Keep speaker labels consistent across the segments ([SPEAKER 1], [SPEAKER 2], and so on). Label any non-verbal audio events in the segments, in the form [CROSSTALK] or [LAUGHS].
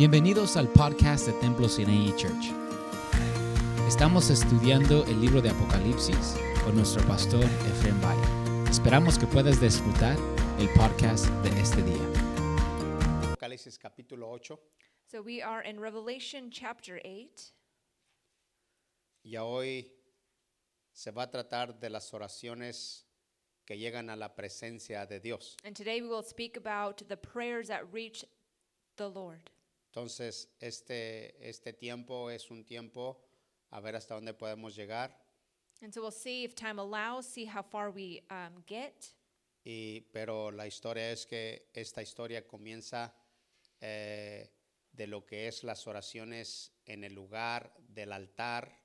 [SPEAKER 1] Bienvenidos al podcast de Templo Sinai Church. Estamos estudiando el libro de Apocalipsis con nuestro pastor Efraín Valle. Esperamos que puedas disfrutar el podcast de este día.
[SPEAKER 2] Apocalipsis capítulo 8
[SPEAKER 3] So we are in Revelation chapter 8,
[SPEAKER 2] y hoy se va a tratar de las oraciones que llegan a la presencia de Dios.
[SPEAKER 3] and today we will speak about the prayers that reach the Lord.
[SPEAKER 2] Entonces, este, este tiempo es un tiempo a ver hasta dónde podemos llegar,
[SPEAKER 3] And so we'll see if time allows, see how far we um, get.
[SPEAKER 2] y, pero la historia es que esta historia comienza eh, de lo que es las oraciones en el lugar del altar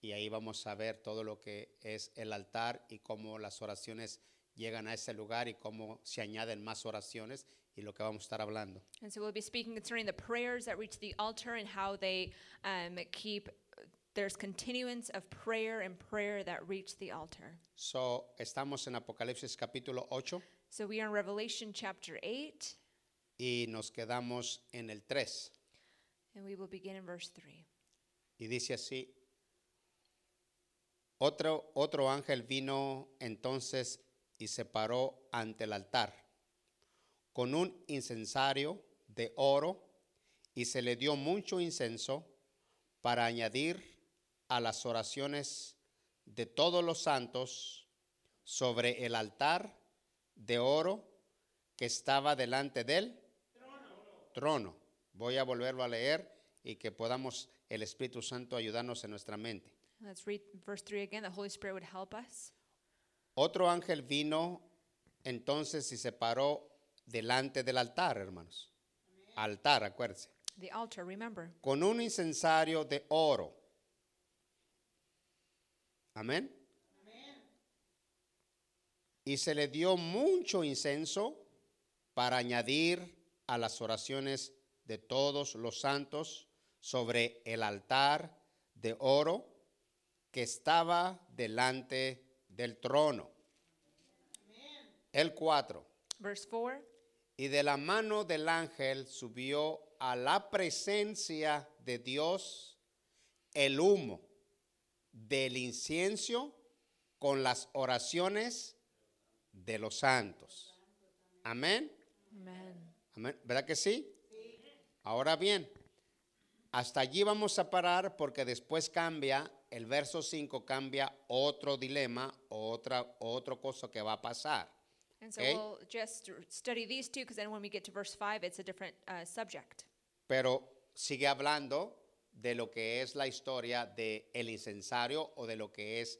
[SPEAKER 2] y ahí vamos a ver todo lo que es el altar y cómo las oraciones llegan a ese lugar y cómo se añaden más oraciones y lo que vamos a estar hablando.
[SPEAKER 3] And so we'll be speaking concerning the prayers that reach the altar and how they um, keep, there's continuance of prayer and prayer that reach the altar.
[SPEAKER 2] So, estamos en Apocalipsis capítulo 8
[SPEAKER 3] So we are in Revelation chapter 8,
[SPEAKER 2] y nos quedamos en el 3
[SPEAKER 3] and we will begin in verse 3.
[SPEAKER 2] y dice así, otro, otro ángel vino entonces y se paró ante el altar con un incensario de oro y se le dio mucho incenso para añadir a las oraciones de todos los santos sobre el altar de oro que estaba delante del trono. Voy a volverlo a leer y que podamos el Espíritu Santo ayudarnos en nuestra mente.
[SPEAKER 3] Let's read verse 3 again. The Holy Spirit would help us.
[SPEAKER 2] Otro ángel vino entonces y se paró delante del altar, hermanos. Altar, acuérdense.
[SPEAKER 3] The altar, remember.
[SPEAKER 2] Con un incensario de oro. Amén. Y se le dio mucho incenso para añadir a las oraciones de todos los santos sobre el altar de oro que estaba delante del trono. El 4.
[SPEAKER 3] Verse 4.
[SPEAKER 2] Y de la mano del ángel subió a la presencia de Dios el humo del incienso con las oraciones de los santos. Amén.
[SPEAKER 3] Amen.
[SPEAKER 2] Amén. ¿Verdad que sí? Ahora bien, hasta allí vamos a parar porque después cambia, el verso 5 cambia otro dilema, otra, otro cosa que va a pasar.
[SPEAKER 3] And so
[SPEAKER 2] Okay.
[SPEAKER 3] we'll just study these two because then when we get to verse 5, it's a different uh, subject.
[SPEAKER 2] pero sigue hablando de lo que es la historia de el incensario o de lo que es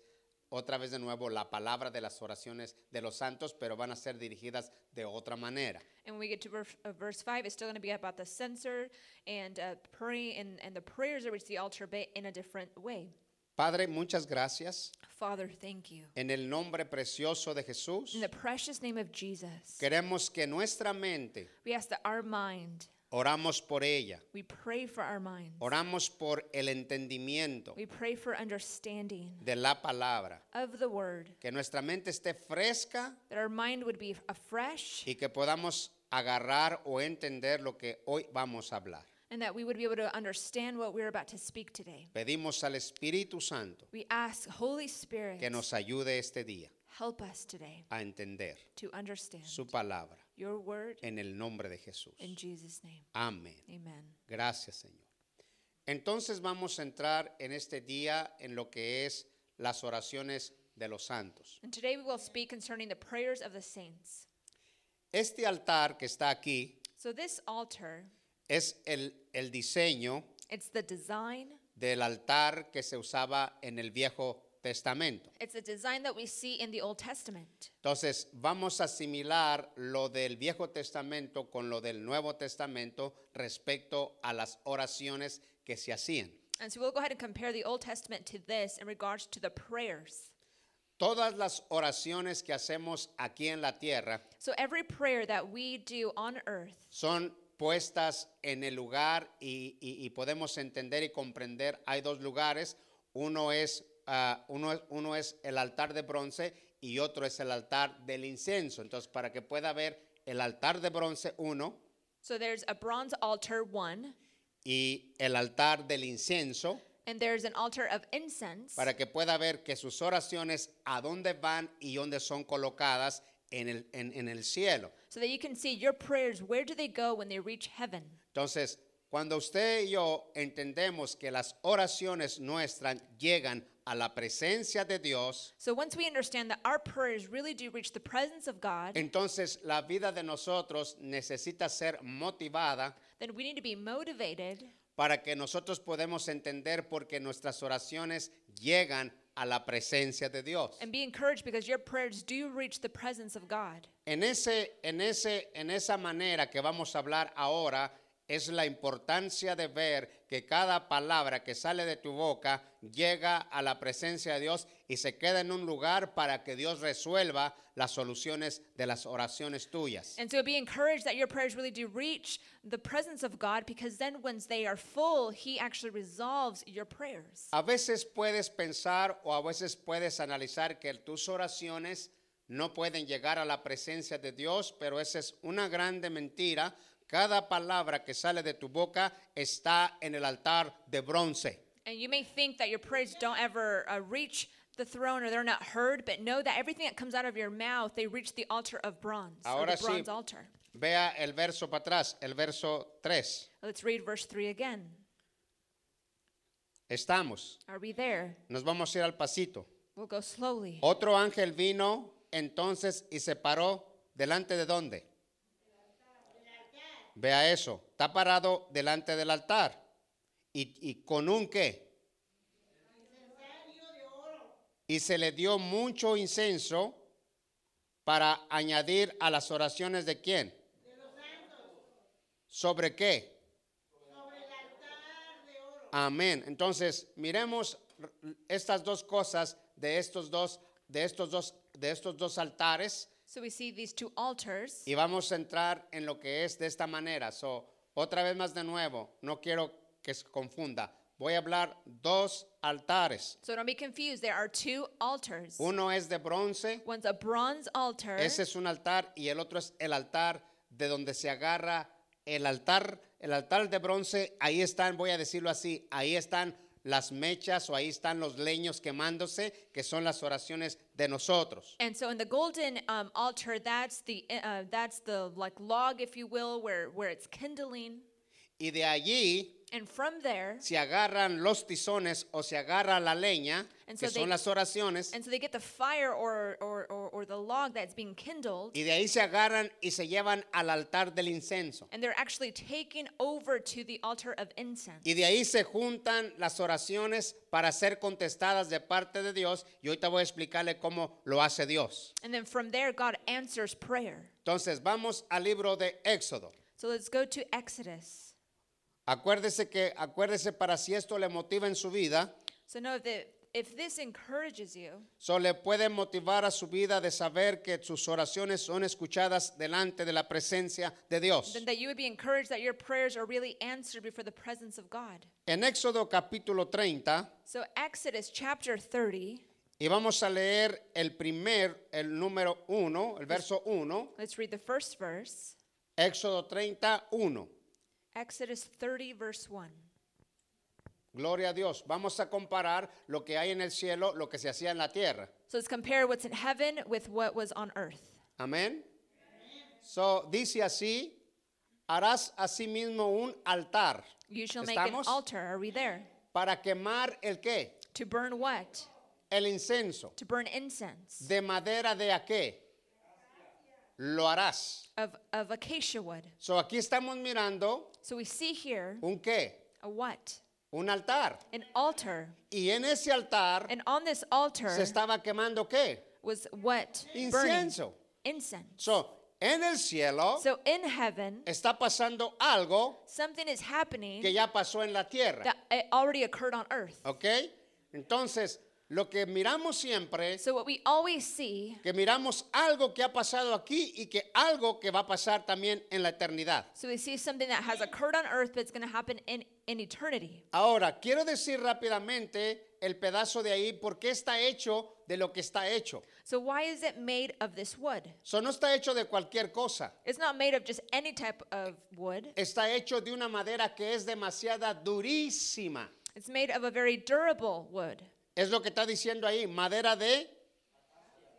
[SPEAKER 2] otra vez de nuevo la palabra de las oraciones de los santos, pero van a ser dirigidas de otra manera.
[SPEAKER 3] And when we get to verse, uh, verse 5, it's still going to be about the censer and uh, praying and, and the prayers that reach the altar, but in a different way.
[SPEAKER 2] Padre, muchas gracias.
[SPEAKER 3] Father, thank you.
[SPEAKER 2] En el nombre precioso de Jesús,
[SPEAKER 3] In the precious name of Jesus,
[SPEAKER 2] queremos que nuestra mente,
[SPEAKER 3] we ask that our mind,
[SPEAKER 2] oramos por ella,
[SPEAKER 3] we pray for our minds,
[SPEAKER 2] oramos por el entendimiento
[SPEAKER 3] we pray for understanding
[SPEAKER 2] de la palabra,
[SPEAKER 3] of the word,
[SPEAKER 2] que nuestra mente esté fresca
[SPEAKER 3] that our mind would be afresh,
[SPEAKER 2] y que podamos agarrar o entender lo que hoy vamos a hablar.
[SPEAKER 3] And that we would be able to understand what we're about to speak today.
[SPEAKER 2] Pedimos al Espíritu Santo
[SPEAKER 3] We ask, Holy Spirit,
[SPEAKER 2] que nos ayude este día
[SPEAKER 3] help us today
[SPEAKER 2] a entender
[SPEAKER 3] to understand
[SPEAKER 2] su palabra
[SPEAKER 3] your word
[SPEAKER 2] en el nombre de Jesús.
[SPEAKER 3] in Jesus' name.
[SPEAKER 2] Amén.
[SPEAKER 3] Amen.
[SPEAKER 2] Gracias, Señor. Entonces vamos a entrar en este día en lo que es las oraciones de los santos.
[SPEAKER 3] And today we will speak concerning the prayers of the saints.
[SPEAKER 2] Este altar que está aquí
[SPEAKER 3] So, this altar,
[SPEAKER 2] es el, el diseño
[SPEAKER 3] it's the design,
[SPEAKER 2] del altar que se usaba en el Viejo Testamento.
[SPEAKER 3] it's the design that we see in the Old Testament.
[SPEAKER 2] Entonces vamos a asimilar lo del Viejo Testamento con lo del Nuevo Testamento respecto a las oraciones que se hacían.
[SPEAKER 3] And so, we'll go ahead and compare the Old Testament to this in regards to the prayers.
[SPEAKER 2] Todas las oraciones que hacemos aquí en la tierra
[SPEAKER 3] So, every prayer that we do on earth
[SPEAKER 2] son puestas en el lugar y, y- y podemos entender y comprender. Hay dos lugares. Uno es, ah, uno, uno es el altar de bronce y otro es el altar del incienso. Entonces, para que pueda ver el altar de bronce, uno,
[SPEAKER 3] So there's a bronze altar, one,
[SPEAKER 2] y el altar del incienso
[SPEAKER 3] and there's an altar of incense
[SPEAKER 2] para que pueda ver que sus oraciones a dónde van y dónde son colocadas en el, en- en el cielo.
[SPEAKER 3] so that you can see your prayers, where do they go when they reach heaven?
[SPEAKER 2] Entonces, cuando usted y yo entendemos que las oraciones nuestras llegan a la presencia de Dios,
[SPEAKER 3] So once we understand that our prayers really do reach the presence of God,
[SPEAKER 2] entonces la vida de nosotros necesita ser motivada
[SPEAKER 3] then we need to be motivated
[SPEAKER 2] para que nosotros podamos entender porque nuestras oraciones llegan a la presencia de Dios.
[SPEAKER 3] and be encouraged because your prayers do reach the presence of God.
[SPEAKER 2] En, ese, en, ese, en esa manera que vamos a hablar ahora es la importancia de ver que cada palabra que sale de tu boca llega a la presencia de Dios y se queda en un lugar para que Dios resuelva las soluciones de las oraciones tuyas.
[SPEAKER 3] And so be encouraged that your prayers really do reach the presence of God because then once they are full, He actually resolves your prayers.
[SPEAKER 2] A veces puedes pensar o a veces puedes analizar que tus oraciones no pueden llegar a la presencia de Dios, pero esa es una grande mentira. Cada palabra que sale de tu boca está en el altar de bronce.
[SPEAKER 3] And you may think that your prayers don't ever uh, reach the throne or they're not heard, but know that everything that comes out of your mouth, they reach the altar of bronze, or
[SPEAKER 2] Ahora
[SPEAKER 3] the
[SPEAKER 2] sí.
[SPEAKER 3] bronze altar.
[SPEAKER 2] Vea el verso para atrás, el verso 3.
[SPEAKER 3] Let's read verse 3 again.
[SPEAKER 2] Estamos,
[SPEAKER 3] Are we there?
[SPEAKER 2] nos vamos a ir al pasito.
[SPEAKER 3] We'll go slowly.
[SPEAKER 2] Otro ángel vino entonces y se paró delante de dónde? Vea eso, está parado delante del altar. ¿Y, y con un qué? Y se le dio mucho incenso para añadir a las oraciones de quién? ¿Sobre qué? Amén. Entonces, miremos estas dos cosas de estos dos de estos dos de estos dos altares
[SPEAKER 3] So we see these two altars.
[SPEAKER 2] y vamos a entrar en lo que es de esta manera. So, otra vez más de nuevo, no quiero que se confunda. Voy a hablar dos altares.
[SPEAKER 3] So don't be confused. There are two altars.
[SPEAKER 2] Uno es de bronce,
[SPEAKER 3] One's a bronze altar.
[SPEAKER 2] ese es un altar y el otro es el altar de donde se agarra el altar, el altar de bronce, ahí están, voy a decirlo así, ahí están las mechas o ahí están los leños quemándose, que son las oraciones de nosotros.
[SPEAKER 3] And so in the golden um, altar, that's the uh, that's the like log, if you will, where where it's kindling.
[SPEAKER 2] Y de allí
[SPEAKER 3] And from there,
[SPEAKER 2] se agarran los tizones o se agarra la leña,
[SPEAKER 3] And
[SPEAKER 2] que
[SPEAKER 3] so they-
[SPEAKER 2] son las oraciones,
[SPEAKER 3] and so they get the fire or or, or or the log that's being kindled,
[SPEAKER 2] y de ahí se agarran y se llevan al altar del incenso.
[SPEAKER 3] and they're actually taken over to the altar of incense.
[SPEAKER 2] Y de ahí se juntan las oraciones para ser contestadas de parte de Dios. Y ahorita voy a explicarle cómo lo hace Dios.
[SPEAKER 3] And then from there, God answers prayer.
[SPEAKER 2] Entonces, vamos al libro de Éxodo.
[SPEAKER 3] So let's go to Exodus.
[SPEAKER 2] Acuérdese que, acuérdese para si esto le motiva en su vida,
[SPEAKER 3] So know that if this encourages you,
[SPEAKER 2] so le puede motivar a su vida de saber que sus oraciones son escuchadas delante de la presencia de Dios.
[SPEAKER 3] then that you would be encouraged that your prayers are really answered before the presence of God.
[SPEAKER 2] En Éxodo capítulo 30,
[SPEAKER 3] So Exodus chapter 30,
[SPEAKER 2] y vamos a leer el primer, el número 1, el verso 1,
[SPEAKER 3] let's read the first verse.
[SPEAKER 2] Éxodo 31.
[SPEAKER 3] Exodus 30, verse 1.
[SPEAKER 2] Gloria a Dios. Vamos a comparar lo que hay en el cielo, lo que se hacía en la tierra.
[SPEAKER 3] So let's compare what's in heaven with what was on earth.
[SPEAKER 2] Amén. So dice así, harás asimismo un altar.
[SPEAKER 3] You shall make an
[SPEAKER 2] ¿Estamos?
[SPEAKER 3] altar. Are we there?
[SPEAKER 2] Para quemar el qué?
[SPEAKER 3] To burn what?
[SPEAKER 2] El incenso.
[SPEAKER 3] To burn incense
[SPEAKER 2] De madera de a qué? Lo harás.
[SPEAKER 3] of, of acacia wood.
[SPEAKER 2] So aquí estamos mirando
[SPEAKER 3] So we see here
[SPEAKER 2] un qué?
[SPEAKER 3] a what?
[SPEAKER 2] Un altar.
[SPEAKER 3] An altar.
[SPEAKER 2] Y en ese altar
[SPEAKER 3] And on this altar
[SPEAKER 2] se estaba quemando qué?
[SPEAKER 3] was what? Burning.
[SPEAKER 2] Incienso.
[SPEAKER 3] Incense.
[SPEAKER 2] So, en el cielo
[SPEAKER 3] So in heaven,
[SPEAKER 2] está pasando algo
[SPEAKER 3] something is happening
[SPEAKER 2] que ya pasó en la tierra.
[SPEAKER 3] that it already occurred on earth.
[SPEAKER 2] ¿Ok? Entonces, lo que miramos siempre,
[SPEAKER 3] So, what we always see,
[SPEAKER 2] que miramos algo que ha pasado aquí y que algo que va a pasar también en la eternidad.
[SPEAKER 3] so we see something that has occurred on earth, but it's going to happen in, in eternity.
[SPEAKER 2] Ahora, quiero decir rápidamente el pedazo de ahí, por qué está hecho de lo que está hecho.
[SPEAKER 3] So, why is it made of this wood?
[SPEAKER 2] Eso no está hecho de cualquier cosa.
[SPEAKER 3] It's not made of just any type of wood,
[SPEAKER 2] Está hecho de una madera que es demasiada durísima.
[SPEAKER 3] it's made of a very durable wood,
[SPEAKER 2] Es lo que está diciendo ahí, madera de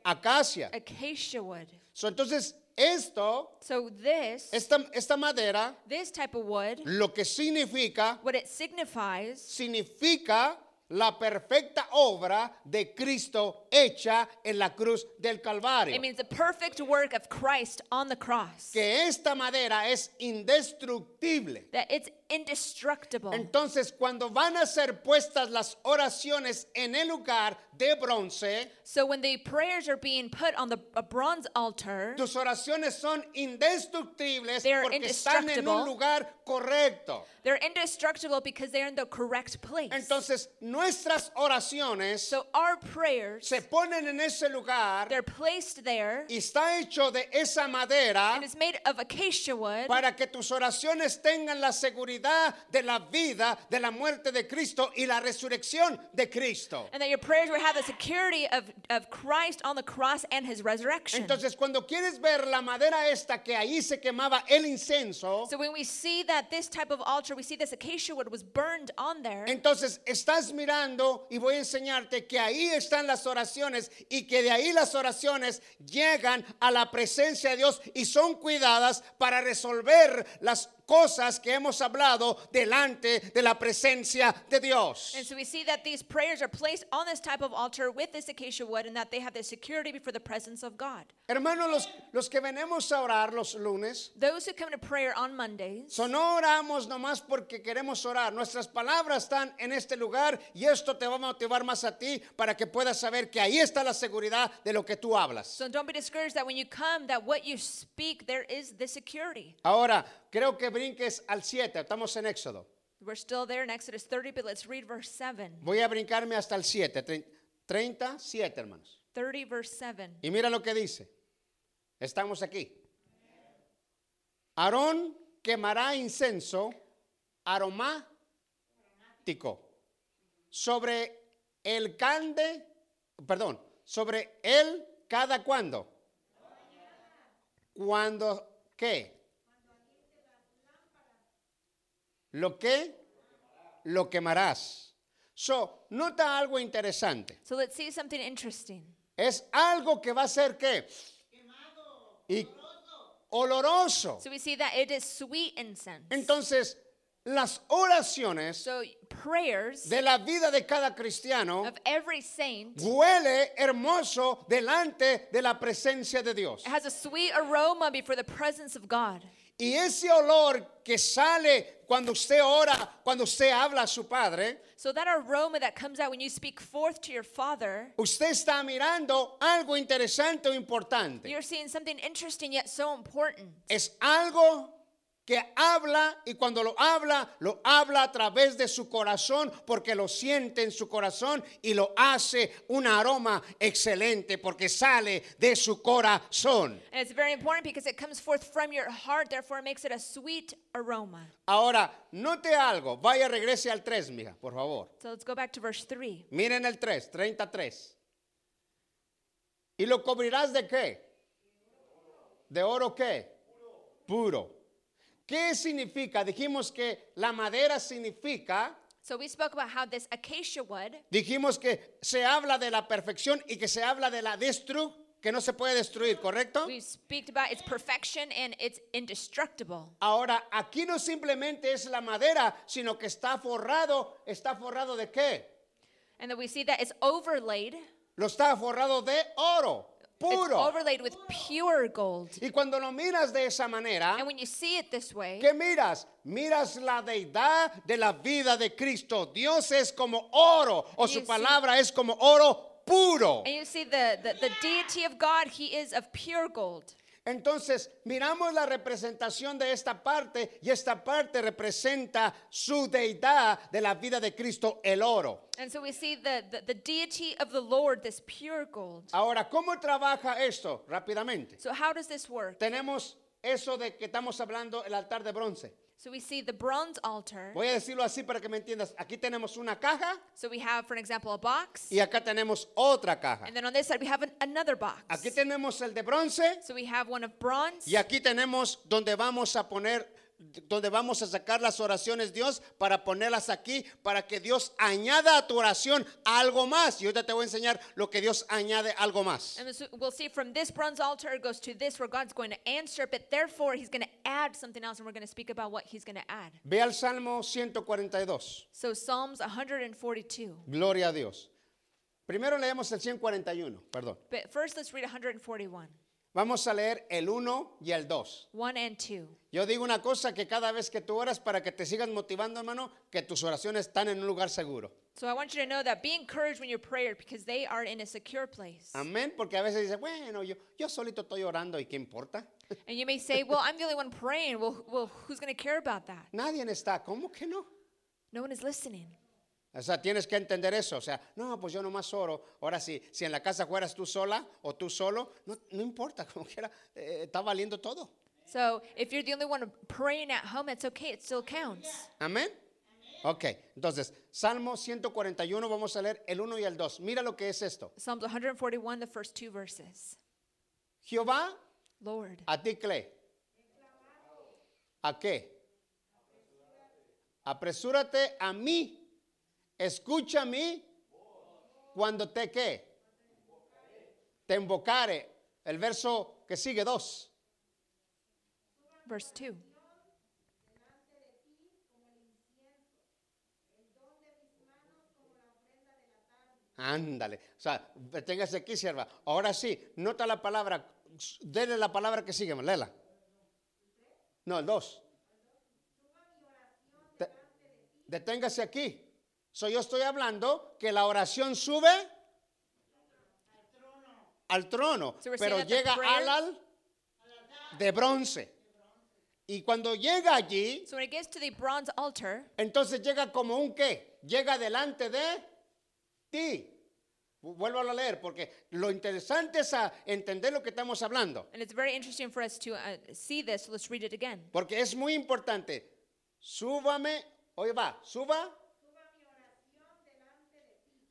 [SPEAKER 2] acacia.
[SPEAKER 3] acacia wood.
[SPEAKER 2] So, entonces, esto,
[SPEAKER 3] So, this,
[SPEAKER 2] esta, esta madera,
[SPEAKER 3] this type of wood,
[SPEAKER 2] lo que significa,
[SPEAKER 3] what it signifies
[SPEAKER 2] significa la perfecta obra de Cristo hecha en la cruz del Calvario.
[SPEAKER 3] It means the perfect work of Christ on the cross.
[SPEAKER 2] Que esta madera es indestructible.
[SPEAKER 3] That it's indestructible.
[SPEAKER 2] Entonces, cuando van a ser puestas las oraciones en el lugar de bronce,
[SPEAKER 3] So when the prayers are being put on the a bronze altar,
[SPEAKER 2] tus oraciones son indestructibles
[SPEAKER 3] They are
[SPEAKER 2] porque están en un lugar correcto.
[SPEAKER 3] they're indestructible because they're in the correct place.
[SPEAKER 2] Entonces, nuestras oraciones
[SPEAKER 3] so our prayers,
[SPEAKER 2] se ponen en ese lugar
[SPEAKER 3] they're placed there,
[SPEAKER 2] y está hecho de esa madera
[SPEAKER 3] and it's made of acacia wood,
[SPEAKER 2] para que tus oraciones tengan la seguridad de la vida, de la muerte de Cristo y la resurrección de Cristo.
[SPEAKER 3] and that your prayers will have the security of, of Christ on the cross and his resurrection.
[SPEAKER 2] Entonces, cuando quieres ver la madera esta que ahí se quemaba el incenso,
[SPEAKER 3] so when we see that this type of altar, we see this acacia wood was burned on there.
[SPEAKER 2] entonces estás mirando y voy a enseñarte que ahí están las oraciones y que de ahí las oraciones llegan a la presencia de Dios y son cuidadas para resolver las cosas que hemos hablado delante de la presencia de Dios.
[SPEAKER 3] And so we see that these prayers are placed on this type of altar with this acacia wood and that they have the security before the presence of God.
[SPEAKER 2] Hermanos, los, los que venimos a orar los lunes,
[SPEAKER 3] Those who come to prayer on Mondays,
[SPEAKER 2] So, no oramos nomás porque queremos orar. Nuestras palabras están en este lugar y esto te va a motivar más a ti para que puedas saber que ahí está la seguridad de lo que tú hablas.
[SPEAKER 3] so don't be discouraged that when you come, that what you speak, there is the security.
[SPEAKER 2] Ahora, creo que brinques al 7. Estamos en Éxodo.
[SPEAKER 3] We're still there in Exodus 30, but let's read verse 7.
[SPEAKER 2] Voy a brincarme hasta el 7. 37, hermanos.
[SPEAKER 3] 30, verse 7.
[SPEAKER 2] Y mira lo que dice. Estamos aquí. Aarón quemará incenso aromático sobre el cande, perdón, sobre él cada cuando. Cuando qué? Lo que lo quemarás. So, nota algo interesante.
[SPEAKER 3] So let's see something interesting.
[SPEAKER 2] Es algo que va a ser qué? Y oloroso.
[SPEAKER 3] So we see that it is sweet incense.
[SPEAKER 2] Entonces, las oraciones
[SPEAKER 3] So prayers
[SPEAKER 2] de la vida de cada cristiano
[SPEAKER 3] of every saint
[SPEAKER 2] huele hermoso delante de la presencia de Dios.
[SPEAKER 3] has a sweet aroma before the presence of God.
[SPEAKER 2] Y ese olor que sale cuando usted ora, cuando usted habla a su padre,
[SPEAKER 3] So that aroma that comes out when you speak forth to your Father,
[SPEAKER 2] usted está mirando algo interesante o importante.
[SPEAKER 3] you're seeing something interesting yet so important.
[SPEAKER 2] Es algo que habla y cuando lo habla, lo habla a través de su corazón porque lo siente en su corazón y lo hace un aroma excelente porque sale de su corazón.
[SPEAKER 3] And it's very important because it comes forth from your heart, therefore it makes it a sweet aroma.
[SPEAKER 2] Ahora, note algo, vaya regrese al 3, mija, por favor.
[SPEAKER 3] So let's go back to verse 3.
[SPEAKER 2] Miren el 3, 33. ¿Y lo cubrirás de qué? ¿De oro qué? Puro. ¿Qué significa? Dijimos que la madera significa,
[SPEAKER 3] So we spoke about how this acacia wood,
[SPEAKER 2] dijimos que se habla de la perfección y que se habla de la destru, que no se puede destruir, ¿correcto?
[SPEAKER 3] we speak about its perfection and it's indestructible.
[SPEAKER 2] Ahora, aquí no simplemente es la madera, sino que está forrado, está forrado de qué?
[SPEAKER 3] And then we see that it's overlaid.
[SPEAKER 2] Lo está forrado de oro, puro.
[SPEAKER 3] overlaid with pure gold.
[SPEAKER 2] Y cuando lo miras de esa manera,
[SPEAKER 3] And when you see it this way,
[SPEAKER 2] ¿Qué miras? Miras la deidad de la vida de Cristo. Dios es como oro o su
[SPEAKER 3] you see-
[SPEAKER 2] palabra es como oro puro.
[SPEAKER 3] and you see the, the, the deity of God, he is of pure gold.
[SPEAKER 2] Entonces, miramos la representación de esta parte y esta parte representa su deidad de la vida de Cristo, el oro.
[SPEAKER 3] And so we see the, the, the deity of the Lord, this pure gold.
[SPEAKER 2] Ahora, ¿cómo trabaja esto? Rápidamente.
[SPEAKER 3] So how does this work?
[SPEAKER 2] Tenemos eso de que estamos hablando, el altar de bronce.
[SPEAKER 3] So we see the bronze altar.
[SPEAKER 2] Voy a decirlo así para que me entiendas. Aquí tenemos una caja
[SPEAKER 3] So we have, for example, a box.
[SPEAKER 2] y acá tenemos otra caja.
[SPEAKER 3] And then on this side, we have an, another box.
[SPEAKER 2] Aquí tenemos el de bronce
[SPEAKER 3] So we have one of bronze.
[SPEAKER 2] y aquí tenemos donde vamos a poner, donde vamos a sacar las oraciones Dios para ponerlas aquí, para que Dios añada a tu oración algo más. Y ahorita te voy a enseñar lo que Dios añade algo más.
[SPEAKER 3] And so we'll see from this bronze altar it goes to this where God's going to answer, but therefore he's going to add something else, and we're going to speak about what he's going to add.
[SPEAKER 2] Ve al Salmo 142.
[SPEAKER 3] So Psalms 142.
[SPEAKER 2] Gloria a Dios. Primero leemos el 141, perdón.
[SPEAKER 3] But first, let's read 141,
[SPEAKER 2] Vamos a leer el 1 y el 2.
[SPEAKER 3] 1 and 2.
[SPEAKER 2] Yo digo una cosa que cada vez que tú oras para que te sigas motivando, hermano, que tus oraciones están en un lugar seguro.
[SPEAKER 3] So I want you to know that be encouraged when you pray because they are in a secure place.
[SPEAKER 2] Amén, porque a veces dice, bueno, yo, yo solito estoy orando y qué importa.
[SPEAKER 3] And you may say, well, I'm the only one praying. Well, well who's going to care about that?
[SPEAKER 2] Nadie está, ¿cómo que no?
[SPEAKER 3] No one is listening.
[SPEAKER 2] O sea, tienes que entender eso. O sea, no, pues yo nomás oro. Ahora sí, si en la casa fueras tú sola o tú solo, no, no importa, [LAUGHS] como quiera, eh, está valiendo todo.
[SPEAKER 3] So if you're the only one praying at home, it's okay. It still counts.
[SPEAKER 2] Amén. Ok, entonces, Salmo 141, vamos a leer el 1 y el 2. Mira lo que es esto.
[SPEAKER 3] Psalms 141, the first two verses.
[SPEAKER 2] Jehová,
[SPEAKER 3] Lord,
[SPEAKER 2] a ti cle. ¿A qué? Apresúrate a mí. Escucha a mí cuando te qué. Te invocare. El verso que sigue, dos.
[SPEAKER 3] verse 2.
[SPEAKER 2] Ándale. O sea, téngase aquí, sierva. Ahora sí, nota la palabra. Dele la palabra que sigue, léela. No, el dos. Te- Deténgase aquí. So, yo estoy hablando que la oración sube al trono,
[SPEAKER 3] So
[SPEAKER 2] pero llega al al de bronce. Y cuando llega allí,
[SPEAKER 3] So when it gets to the bronze altar,
[SPEAKER 2] entonces llega como un qué? Llega delante de ti. Vuelvo a leer porque lo interesante es a entender lo que estamos hablando.
[SPEAKER 3] and it's very interesting for us to uh, see this, so let's read it again.
[SPEAKER 2] Porque es muy importante. Súbame, oye va, suba.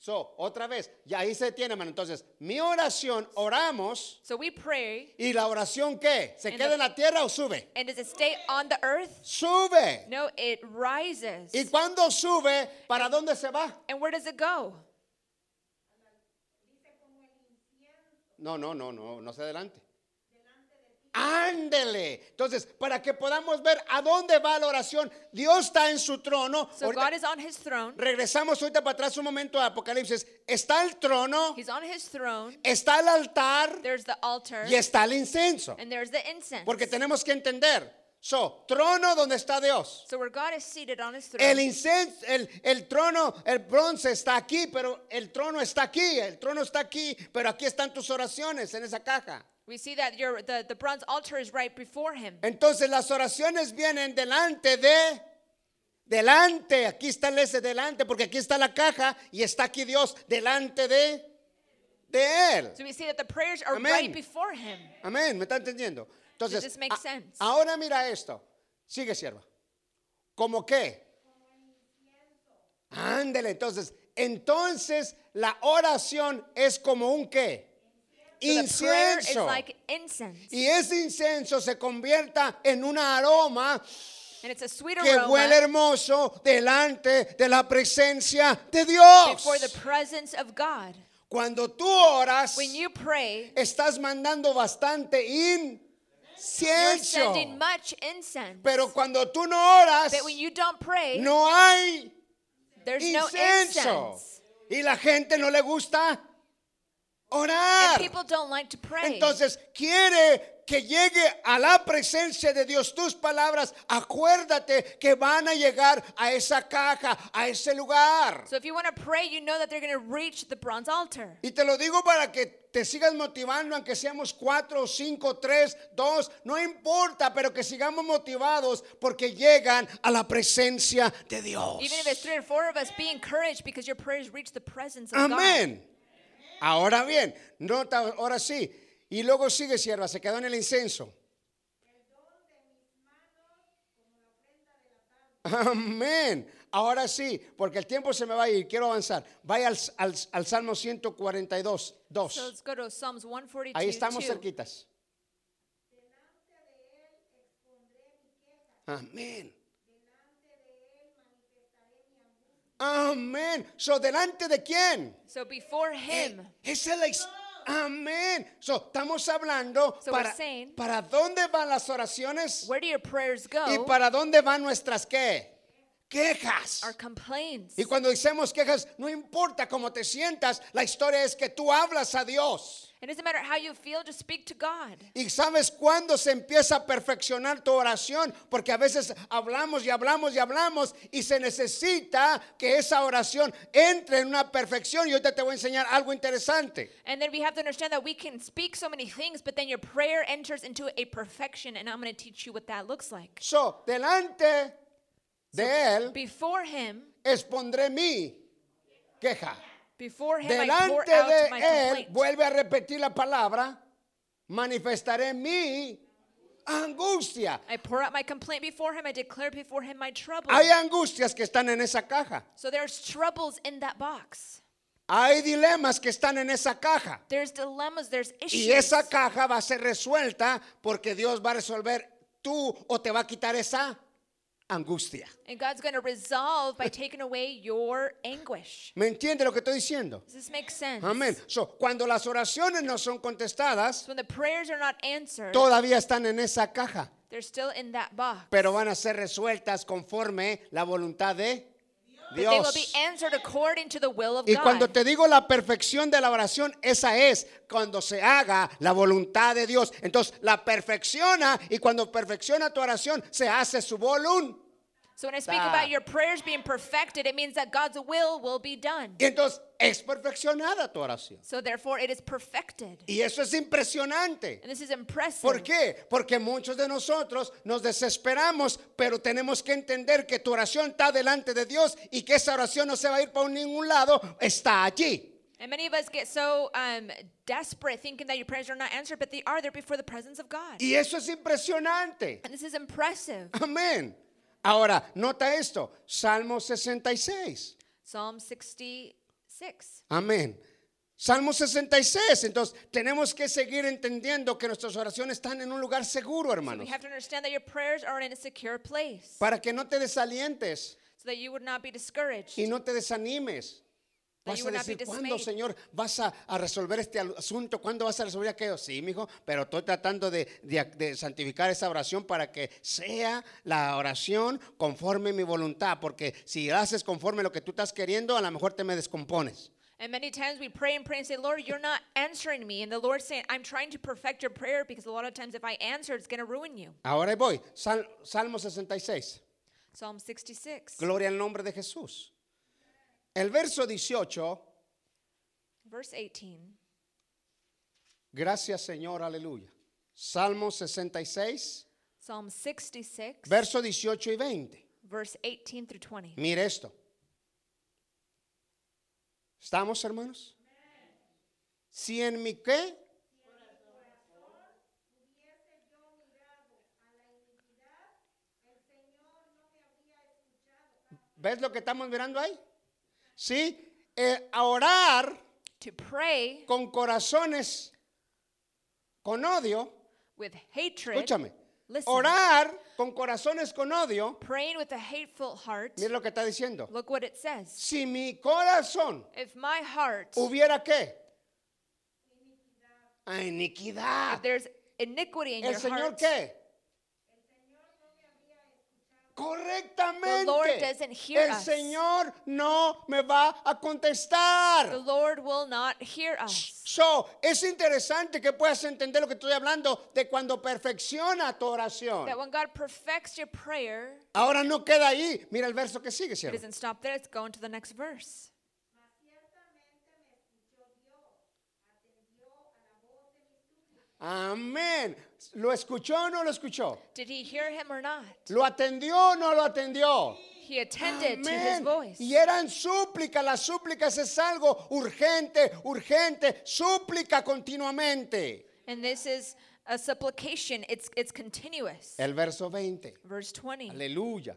[SPEAKER 2] So, otra vez, ya ahí se tiene, hermano. Entonces, mi oración, oramos.
[SPEAKER 3] So we pray,
[SPEAKER 2] ¿Y la oración qué? ¿Se queda
[SPEAKER 3] the-
[SPEAKER 2] en la tierra o sube?
[SPEAKER 3] and does it stay on the earth?
[SPEAKER 2] Sube.
[SPEAKER 3] No, it rises.
[SPEAKER 2] ¿Y cuando sube, para dónde se va?
[SPEAKER 3] And where does it go?
[SPEAKER 2] No, no, no, no, no se adelante. Ándele. Entonces, para que podamos ver a dónde va la oración, Dios está en su trono.
[SPEAKER 3] So
[SPEAKER 2] Ahorita-
[SPEAKER 3] God is on his throne.
[SPEAKER 2] regresamos ahorita para atrás un momento a Apocalipsis. Está el trono,
[SPEAKER 3] He's on his throne.
[SPEAKER 2] está el altar
[SPEAKER 3] There's the altar.
[SPEAKER 2] y está el incenso.
[SPEAKER 3] And there's the incense.
[SPEAKER 2] Porque tenemos que entender. So, trono donde está Dios.
[SPEAKER 3] So where God is seated on his
[SPEAKER 2] El
[SPEAKER 3] throne.
[SPEAKER 2] incenso, el, el trono, el bronce está aquí, pero el trono está aquí. El trono está aquí, pero aquí están tus oraciones en esa caja.
[SPEAKER 3] We see that your the, the bronze altar is right before him.
[SPEAKER 2] Entonces las oraciones vienen delante de, delante, aquí está el ese delante, porque aquí está la caja y está aquí Dios delante de, de Él.
[SPEAKER 3] So we see that the prayers are
[SPEAKER 2] Amen.
[SPEAKER 3] right before him.
[SPEAKER 2] Amén, ¿me está entendiendo? Entonces,
[SPEAKER 3] this makes
[SPEAKER 2] a-
[SPEAKER 3] sense?
[SPEAKER 2] ahora mira esto. Sigue, sierva. ¿Cómo qué? Ándele, entonces, entonces la oración es como un qué?
[SPEAKER 3] So the prayer is
[SPEAKER 2] Incienso.
[SPEAKER 3] like incense.
[SPEAKER 2] Y ese incienso se convierta en un aroma
[SPEAKER 3] And it's a sweet
[SPEAKER 2] que huele
[SPEAKER 3] aroma
[SPEAKER 2] hermoso delante de la presencia de Dios.
[SPEAKER 3] before the presence of God.
[SPEAKER 2] Cuando tú oras,
[SPEAKER 3] When you pray,
[SPEAKER 2] estás mandando bastante
[SPEAKER 3] you're
[SPEAKER 2] incienso.
[SPEAKER 3] sending much incense.
[SPEAKER 2] Pero cuando tú no oras,
[SPEAKER 3] But when you don't pray,
[SPEAKER 2] no hay
[SPEAKER 3] there's no
[SPEAKER 2] incienso.
[SPEAKER 3] incense.
[SPEAKER 2] Y la gente no le gusta orar.
[SPEAKER 3] people don't like to pray.
[SPEAKER 2] Entonces quiere que llegue a la presencia de Dios tus palabras, acuérdate que van a llegar a esa caja, a ese lugar.
[SPEAKER 3] So if you want to pray, you know that they're going to reach the bronze altar.
[SPEAKER 2] Y te lo digo para que te sigas motivando, aunque seamos cuatro, cinco, tres, dos, no importa, pero que sigamos motivados porque llegan a la presencia de Dios.
[SPEAKER 3] Even if it's three or four of us, be encouraged because your prayers reach the presence of God.
[SPEAKER 2] Amén. Ahora bien, nota, ahora sí. Y luego sigue, sierva, se quedó en el incenso. Amén. Ahora sí, porque el tiempo se me va a ir, quiero avanzar. Vaya al, al- al Salmo 142, 2.
[SPEAKER 3] So let's go to Psalms 142.
[SPEAKER 2] Ahí estamos
[SPEAKER 3] 2.
[SPEAKER 2] cerquitas. Amén. Amén. So, delante de quién?
[SPEAKER 3] So before Him,
[SPEAKER 2] Esa es la Amén. So, estamos hablando
[SPEAKER 3] So
[SPEAKER 2] para,
[SPEAKER 3] saying-
[SPEAKER 2] para dónde van las oraciones
[SPEAKER 3] where do your prayers
[SPEAKER 2] y
[SPEAKER 3] go?
[SPEAKER 2] para dónde van nuestras qué? Quejas.
[SPEAKER 3] Our complaints.
[SPEAKER 2] Y cuando decimos quejas, no importa cómo te sientas, la historia es que tú hablas a Dios.
[SPEAKER 3] It doesn't matter how you feel, just speak to God.
[SPEAKER 2] Y sabes cuándo se empieza a perfeccionar tu oración, porque a veces hablamos y hablamos y hablamos y se necesita que esa oración entre en una perfección. Y ahorita te voy a enseñar algo interesante.
[SPEAKER 3] And then we have to understand that we can speak so many things, but then your prayer enters into a perfection, and I'm going to teach you what that looks like.
[SPEAKER 2] So, delante de él
[SPEAKER 3] Before Him,
[SPEAKER 2] expondré mi queja.
[SPEAKER 3] before Him, I pour
[SPEAKER 2] Delante
[SPEAKER 3] out
[SPEAKER 2] de
[SPEAKER 3] my
[SPEAKER 2] él,
[SPEAKER 3] complaint.
[SPEAKER 2] vuelve a repetir la palabra, manifestaré mi angustia.
[SPEAKER 3] I pour out my complaint before Him. I declare before Him my trouble.
[SPEAKER 2] Hay angustias que están en esa caja.
[SPEAKER 3] So there's troubles in that box.
[SPEAKER 2] Hay dilemas que están en esa caja.
[SPEAKER 3] There's dilemmas. There's issues.
[SPEAKER 2] Y esa caja va a ser resuelta porque Dios va a resolver tú o te va a quitar esa angustia.
[SPEAKER 3] And God's going to resolve by [LAUGHS] taking away your anguish.
[SPEAKER 2] ¿Me entiende lo que estoy diciendo?
[SPEAKER 3] Does this make sense?
[SPEAKER 2] Amén. So, cuando las oraciones no son contestadas,
[SPEAKER 3] So when the prayers are not answered,
[SPEAKER 2] todavía están en esa caja,
[SPEAKER 3] they're still in that box.
[SPEAKER 2] pero van a ser resueltas conforme la voluntad de
[SPEAKER 3] But they will be
[SPEAKER 2] Dios.
[SPEAKER 3] answered according to the will of
[SPEAKER 2] Y cuando te digo la perfección de la oración, esa es cuando se haga la voluntad de Dios. Entonces la perfecciona y cuando perfecciona tu oración, se hace su voluntad.
[SPEAKER 3] So when I speak about your prayers being perfected, it means that God's will will be done.
[SPEAKER 2] Y entonces es perfeccionada tu oración.
[SPEAKER 3] So therefore, it is perfected.
[SPEAKER 2] Y eso es impresionante.
[SPEAKER 3] And this is impressive.
[SPEAKER 2] ¿Por qué? Porque muchos de nosotros nos desesperamos, pero tenemos que entender que tu oración está delante de Dios y que esa oración no se va a ir por ningún lado, está allí.
[SPEAKER 3] And many of us get so um, desperate thinking that your prayers are not answered, but they are there before the presence of God.
[SPEAKER 2] Y eso es impresionante.
[SPEAKER 3] And this is impressive.
[SPEAKER 2] Amén. Ahora, nota esto, Salmo 66.
[SPEAKER 3] Psalm 66.
[SPEAKER 2] Amén. Salmo 66. Entonces, tenemos que seguir entendiendo que nuestras oraciones están en un lugar seguro, hermanos. Para que no te desalientes
[SPEAKER 3] so that you would not be discouraged.
[SPEAKER 2] y no te desanimes. Vas a decir, ¿cuándo. Señor, vas a, a resolver este asunto? ¿Cuándo vas a resolver aquello? Sí, mijo, pero estoy tratando de, de- de santificar esa oración para que sea la oración conforme mi voluntad. Porque si haces conforme lo que tú estás queriendo, a lo mejor te me descompones.
[SPEAKER 3] And many times we pray and pray and say, Lord, you're not answering me. And the Lord's saying, I'm trying to perfect your prayer because a lot of times if I answer, it's going to ruin you.
[SPEAKER 2] Ahora voy. Sal- Salmo 66.
[SPEAKER 3] Psalm 66,
[SPEAKER 2] Gloria al nombre de Jesús. El verso 18.
[SPEAKER 3] verse 18.
[SPEAKER 2] Gracias, Señor, aleluya. Salmo 66,
[SPEAKER 3] Psalm 66,
[SPEAKER 2] verso 18 y 20.
[SPEAKER 3] verse 18 through 20.
[SPEAKER 2] Mire esto. ¿Estamos, hermanos? Si en mi qué? ¿Ves lo que estamos mirando ahí? Sí, Eh, a orar
[SPEAKER 3] To pray
[SPEAKER 2] con corazones con odio.
[SPEAKER 3] with hatred.
[SPEAKER 2] Escúchame.
[SPEAKER 3] Listen.
[SPEAKER 2] Orar con corazones con odio.
[SPEAKER 3] Praying with a hateful heart.
[SPEAKER 2] Mire lo que está diciendo.
[SPEAKER 3] Look what it says.
[SPEAKER 2] Si mi corazón
[SPEAKER 3] If my heart,
[SPEAKER 2] hubiera qué? Ah, Iniquidad.
[SPEAKER 3] if there's iniquity in
[SPEAKER 2] ¿El
[SPEAKER 3] your
[SPEAKER 2] Señor
[SPEAKER 3] heart,
[SPEAKER 2] qué? Correctamente.
[SPEAKER 3] The Lord doesn't hear
[SPEAKER 2] El
[SPEAKER 3] us.
[SPEAKER 2] Señor no me va a contestar.
[SPEAKER 3] The Lord will not hear us.
[SPEAKER 2] So, es interesante que puedas entender lo que estoy hablando de cuando perfecciona tu oración.
[SPEAKER 3] That when God perfects your prayer,
[SPEAKER 2] Ahora no queda ahí. Mira el verso que sigue,
[SPEAKER 3] it doesn't stop there, it's going to the next verse.
[SPEAKER 4] Mas ciertamente me escuchó Dios, atendió a la voz de mi súplica.
[SPEAKER 2] Amén. ¿Lo escuchó o no lo escuchó?
[SPEAKER 3] Did he hear him or not?
[SPEAKER 2] ¿Lo atendió o no lo atendió?
[SPEAKER 3] He attended to his voice.
[SPEAKER 2] Y eran súplicas. Las súplicas es algo urgente, urgente. Súplica continuamente.
[SPEAKER 3] And this is a supplication, it's, it's continuous.
[SPEAKER 2] El verso 20.
[SPEAKER 3] Verse 20.
[SPEAKER 2] Aleluya.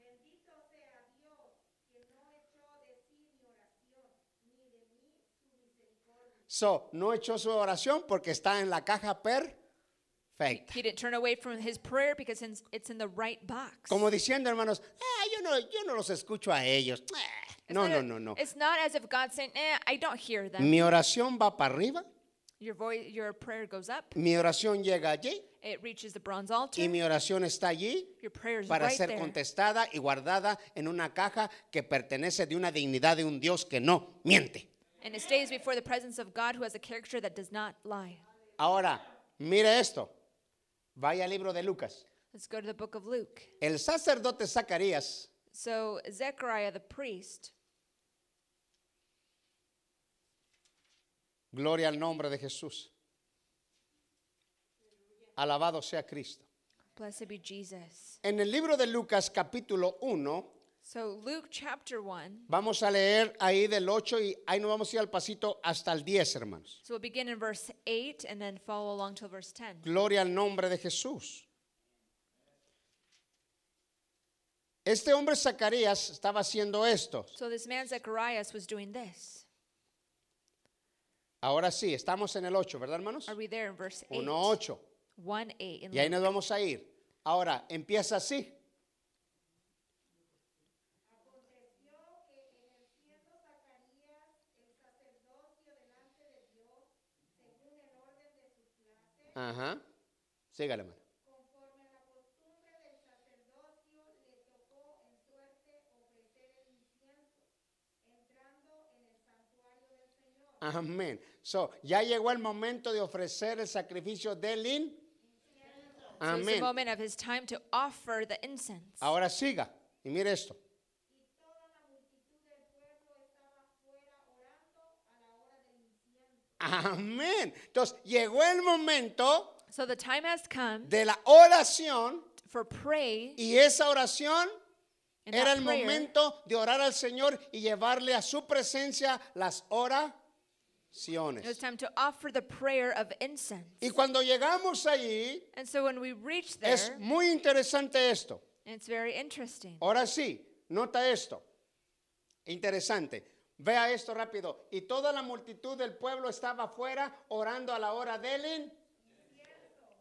[SPEAKER 4] Bendito sea Dios, que no echó de sí mi oración, ni de mí su misericordia.
[SPEAKER 2] So, no echó su oración porque está en la caja perfecta.
[SPEAKER 3] He didn't turn away from his prayer because it's in the right box.
[SPEAKER 2] Como diciendo, hermanos, "Ah, yo, no, yo no los escucho a ellos. Ah".
[SPEAKER 3] It's
[SPEAKER 2] No, no, no, no.
[SPEAKER 3] It's not as if God's saying, eh, I don't hear them.
[SPEAKER 2] Mi oración va para arriba,
[SPEAKER 3] Your voice, your prayer goes up.
[SPEAKER 2] mi oración llega allí
[SPEAKER 3] It reaches the bronze altar.
[SPEAKER 2] y mi oración está allí
[SPEAKER 3] Your prayer is
[SPEAKER 2] para
[SPEAKER 3] right
[SPEAKER 2] ser
[SPEAKER 3] there.
[SPEAKER 2] contestada y guardada en una caja que pertenece de una dignidad de un Dios que no miente.
[SPEAKER 3] And it stays before the presence of God who has a character that does not lie.
[SPEAKER 2] Ahora, mire esto. Vaya al libro de Lucas.
[SPEAKER 3] Let's go to the book of Luke.
[SPEAKER 2] El sacerdote Zacarías
[SPEAKER 3] So Zechariah the priest,
[SPEAKER 2] Gloria al nombre de Jesús. Alabado sea Cristo.
[SPEAKER 3] blessed be Jesus.
[SPEAKER 2] En el libro de Lucas capítulo 1,
[SPEAKER 3] So Luke chapter 1,
[SPEAKER 2] vamos a leer ahí del 8 y ahí nos vamos a ir al pasito hasta el 10, hermanos.
[SPEAKER 3] so we'll begin in verse 8 and then follow along till verse 10.
[SPEAKER 2] Gloria al nombre de Jesús. Este hombre Zacarías estaba haciendo esto.
[SPEAKER 3] So this man Zacharias was doing this.
[SPEAKER 2] Ahora sí, estamos en el 8, ¿verdad, hermanos?
[SPEAKER 3] Are we there in verse 8?
[SPEAKER 2] 1, 8.
[SPEAKER 3] 1 8 in
[SPEAKER 2] Y ahí nos vamos a ir. Ahora, empieza así.
[SPEAKER 4] Aconteció que ejerciendo Zacarías el sacerdocio delante de Dios, según el orden de su
[SPEAKER 2] Ajá. Sígale, hermano.
[SPEAKER 4] conforme a la costumbre del sacerdocio, le tocó en suerte ofrecer el incienso, entrando en el santuario del Señor.
[SPEAKER 2] Amén. So, ya llegó el momento de ofrecer el sacrificio del in.
[SPEAKER 3] So it's the
[SPEAKER 2] Amén.
[SPEAKER 3] moment of his time to offer the incense.
[SPEAKER 2] Ahora siga. Y mire esto.
[SPEAKER 4] Y toda la multitud del pueblo estaba fuera orando a la hora del incienso.
[SPEAKER 2] Amén. Entonces, llegó el momento
[SPEAKER 3] So the time has come
[SPEAKER 2] de la oración
[SPEAKER 3] for pray.
[SPEAKER 2] y esa oración
[SPEAKER 3] And
[SPEAKER 2] era
[SPEAKER 3] that
[SPEAKER 2] el
[SPEAKER 3] prayer
[SPEAKER 2] momento de orar al Señor y llevarle a su presencia las
[SPEAKER 3] It was
[SPEAKER 2] oraciones.
[SPEAKER 3] time to offer the prayer of incense.
[SPEAKER 2] Y cuando llegamos allí,
[SPEAKER 3] And so when we reach there,
[SPEAKER 2] es muy interesante esto.
[SPEAKER 3] it's very interesting.
[SPEAKER 2] Ahora sí, nota esto. Interesante. Vea esto rápido. Y toda la multitud del pueblo estaba afuera orando a la hora del in-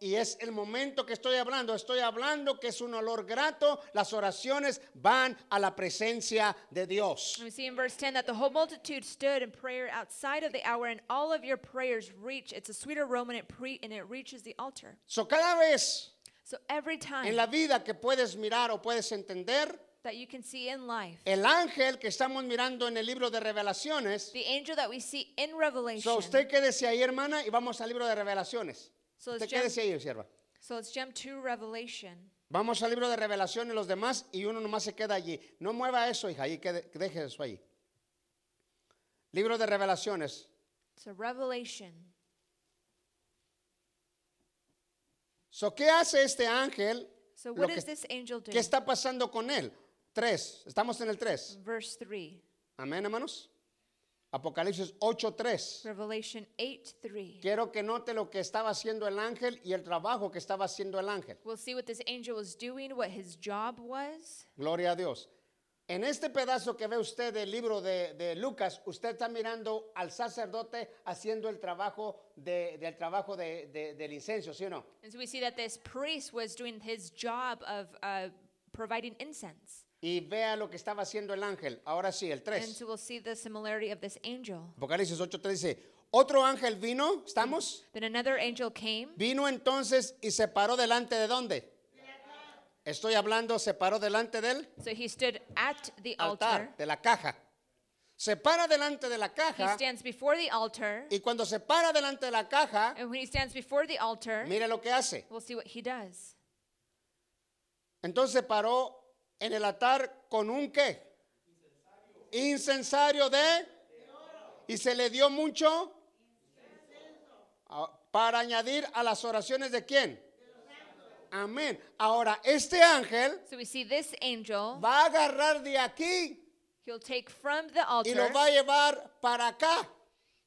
[SPEAKER 2] Y es el momento que estoy hablando. Estoy hablando que es un olor grato. Las oraciones van a la presencia de Dios.
[SPEAKER 3] We see in verse 10 that the whole multitude stood in prayer outside of the hour, and all of your prayers reach. It's a sweet aroma, and it, pre- and it reaches the altar.
[SPEAKER 2] So cada vez
[SPEAKER 3] So every time
[SPEAKER 2] en la vida que puedes mirar o puedes entender,
[SPEAKER 3] that you can see in life,
[SPEAKER 2] el ángel que estamos mirando en el libro de revelaciones.
[SPEAKER 3] the angel that we see in Revelation.
[SPEAKER 2] So usted quédese ahí, hermana, y vamos al libro de revelaciones.
[SPEAKER 3] So
[SPEAKER 2] Usted
[SPEAKER 3] jump,
[SPEAKER 2] quédese ahí, sierva.
[SPEAKER 3] so let's jump to Revelation.
[SPEAKER 2] Vamos al libro de revelación y los demás y uno nomás se queda allí. No mueva eso, hija, ahí quede, deje eso ahí. Libro de revelaciones.
[SPEAKER 3] So Revelation.
[SPEAKER 2] So, ¿Qué hace este ángel?
[SPEAKER 3] So what
[SPEAKER 2] que-
[SPEAKER 3] does this angel do?
[SPEAKER 2] ¿Qué está pasando con él? Tres. Estamos en el tres.
[SPEAKER 3] Verse 3.
[SPEAKER 2] Amén, hermanos. Apocalipsis 8.3.
[SPEAKER 3] Revelation 8 3.
[SPEAKER 2] Quiero que note lo que estaba haciendo el ángel y el trabajo que estaba haciendo el ángel.
[SPEAKER 3] We'll see what this angel was doing, what his job was.
[SPEAKER 2] Gloria a Dios. En este pedazo que ve usted del libro de, de Lucas, usted está mirando al sacerdote haciendo el trabajo de- del trabajo de- de- del incenso, ¿sí o no?
[SPEAKER 3] And so we see that this priest was doing his job of uh, providing incense.
[SPEAKER 2] Y vea lo que estaba haciendo el ángel. Ahora sí, el
[SPEAKER 3] And
[SPEAKER 2] 3.
[SPEAKER 3] so we'll see the similarity of this angel.
[SPEAKER 2] Apocalipsis 8.3 dice, otro ángel vino, ¿estamos?
[SPEAKER 3] Then another angel came
[SPEAKER 2] Vino entonces y se paró delante de dónde? Estoy hablando, se paró delante del
[SPEAKER 3] So he stood at the
[SPEAKER 2] altar,
[SPEAKER 3] altar.
[SPEAKER 2] de la caja. Se para delante de la
[SPEAKER 3] He
[SPEAKER 2] caja
[SPEAKER 3] stands before the altar.
[SPEAKER 2] y cuando se para delante de la caja,
[SPEAKER 3] And when he stands before the altar,
[SPEAKER 2] mire lo que hace.
[SPEAKER 3] we'll see what he does.
[SPEAKER 2] Entonces paró en el altar con un qué? Incensario de y se le dio mucho Ah, para añadir a las oraciones de quién? Amén. Ahora, este ángel
[SPEAKER 3] So we see this angel,
[SPEAKER 2] va a agarrar de aquí
[SPEAKER 3] he'll take from the
[SPEAKER 2] y lo
[SPEAKER 3] altar
[SPEAKER 2] va a llevar para acá.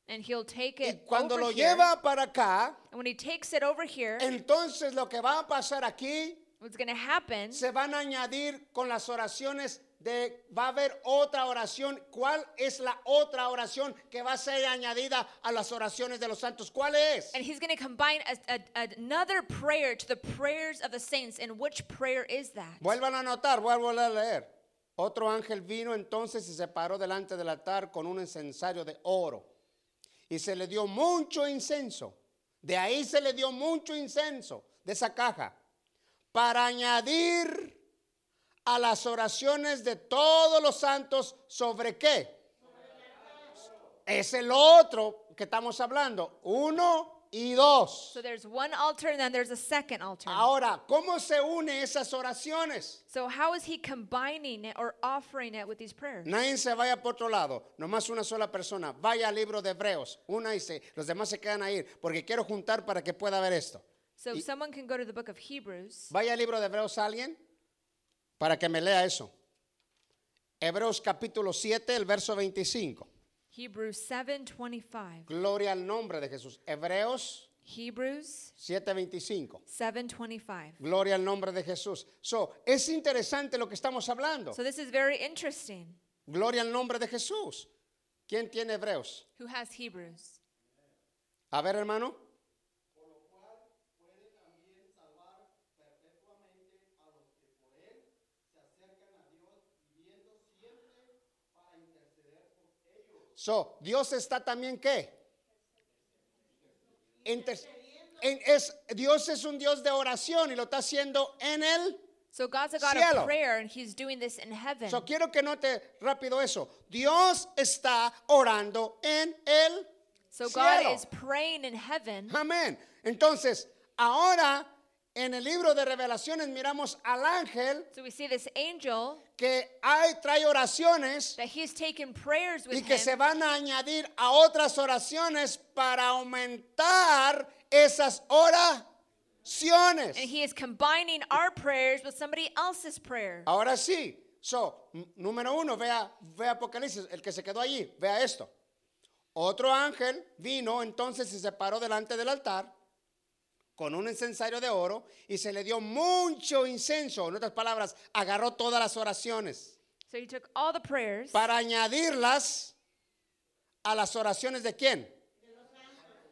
[SPEAKER 3] and he'll take
[SPEAKER 2] Y
[SPEAKER 3] it
[SPEAKER 2] cuando
[SPEAKER 3] over
[SPEAKER 2] lo
[SPEAKER 3] here.
[SPEAKER 2] lleva para acá,
[SPEAKER 3] And when he takes it over here,
[SPEAKER 2] entonces lo que va a pasar aquí
[SPEAKER 3] what's going to happen
[SPEAKER 2] se van a añadir con las oraciones de va a haber otra oración. ¿Cuál es la otra oración que va a ser añadida a las oraciones de los santos? ¿Cuál es?
[SPEAKER 3] And he's going to combine a, a- another prayer to the prayers of the saints. And which prayer is that?
[SPEAKER 2] Vuelvan a anotar, volver a leer. Otro ángel vino entonces y se paró delante del altar con un incensario de oro. Y se le dio mucho incenso. De ahí se le dio mucho incenso de esa caja. Para añadir a las oraciones de todos los santos sobre qué. Es el otro que estamos hablando. Uno y dos.
[SPEAKER 3] So there's one altar and then there's a second altar.
[SPEAKER 2] Ahora, ¿cómo se une esas oraciones?
[SPEAKER 3] So how is he combining it or offering it with these prayers?
[SPEAKER 2] Nadie se vaya por otro lado, nomás una sola persona. Vaya al libro de Hebreos, una y se, los demás se quedan ahí, porque quiero juntar para que pueda ver esto.
[SPEAKER 3] So if someone can go to the book of Hebrews.
[SPEAKER 2] Vaya al libro de Hebreos alguien para que me lea eso. Hebreos capítulo 7, el verso 25.
[SPEAKER 3] Hebrews 7:25.
[SPEAKER 2] Gloria al nombre de Jesús. Hebreos
[SPEAKER 3] Hebrews
[SPEAKER 2] 7, 25.
[SPEAKER 3] 7:25.
[SPEAKER 2] Gloria al nombre de Jesús. So, es interesante lo que estamos hablando.
[SPEAKER 3] So this is very interesting.
[SPEAKER 2] Gloria al nombre de Jesús. ¿Quién tiene Hebreos?
[SPEAKER 3] Who has Hebrews?
[SPEAKER 2] A ver, hermano. So, Dios está también qué? Inter- en- es, Dios es un Dios de oración y lo está haciendo en él.
[SPEAKER 3] So God's a God
[SPEAKER 2] Cielo.
[SPEAKER 3] of prayer and he's doing this in heaven.
[SPEAKER 2] So, quiero que note rápido eso. Dios está orando en el
[SPEAKER 3] So God
[SPEAKER 2] cielo.
[SPEAKER 3] is praying in heaven.
[SPEAKER 2] Amén. Entonces, ahora en el libro de revelaciones miramos al ángel
[SPEAKER 3] So we see this angel
[SPEAKER 2] que hay, trae oraciones
[SPEAKER 3] that he's taken prayers with
[SPEAKER 2] y que
[SPEAKER 3] him
[SPEAKER 2] se van a añadir a otras oraciones para aumentar esas oraciones.
[SPEAKER 3] and he is combining our prayers with somebody else's prayer.
[SPEAKER 2] Ahora sí. So, número uno, vea, vea Apocalipsis, el que se quedó allí, vea esto. Otro ángel vino entonces y se paró delante del altar con un incensario de oro y se le dio mucho incenso. En otras palabras, agarró todas las oraciones
[SPEAKER 3] So he took all the prayers
[SPEAKER 2] para añadirlas a las oraciones de quién.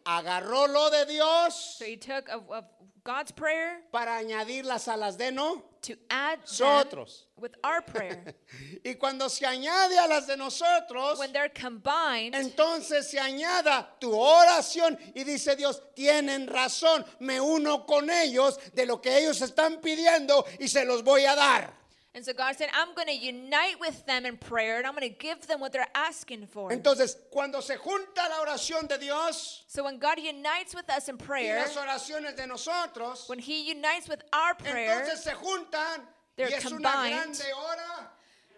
[SPEAKER 2] Agarró lo de Dios
[SPEAKER 3] So he took of, of God's prayer
[SPEAKER 2] para añadirlas a las de no.
[SPEAKER 3] To add them
[SPEAKER 2] Nosotros.
[SPEAKER 3] with our prayer. [LAUGHS]
[SPEAKER 2] Y cuando se añade a las de nosotros,
[SPEAKER 3] when they're combined,
[SPEAKER 2] Entonces se añada tu oración y dice Dios, tienen razón, me uno con ellos de lo que ellos están pidiendo y se los voy a dar.
[SPEAKER 3] And so God said, I'm going to unite with them in prayer and I'm going to give them what they're asking for.
[SPEAKER 2] Entonces, cuando se junta la oración de Dios
[SPEAKER 3] so when God unites with us in
[SPEAKER 2] y
[SPEAKER 3] prayer,
[SPEAKER 2] las oraciones de nosotros,
[SPEAKER 3] when He unites with our prayer,
[SPEAKER 2] entonces se juntan y
[SPEAKER 3] they're
[SPEAKER 2] es una grande hora.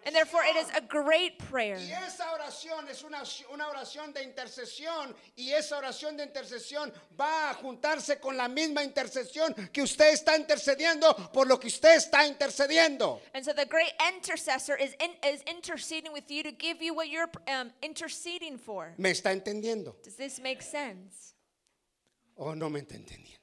[SPEAKER 3] And therefore it is a great prayer.
[SPEAKER 2] Y esa oración es una, una oración de intercesión y esa oración de intercesión va a juntarse con la misma intercesión que usted está intercediendo por lo que usted está intercediendo.
[SPEAKER 3] And so the great intercessor is, in, is interceding with you to give you what you're um, interceding for.
[SPEAKER 2] ¿Me está entendiendo?
[SPEAKER 3] Does this make sense?
[SPEAKER 2] ¿O no me está entendiendo?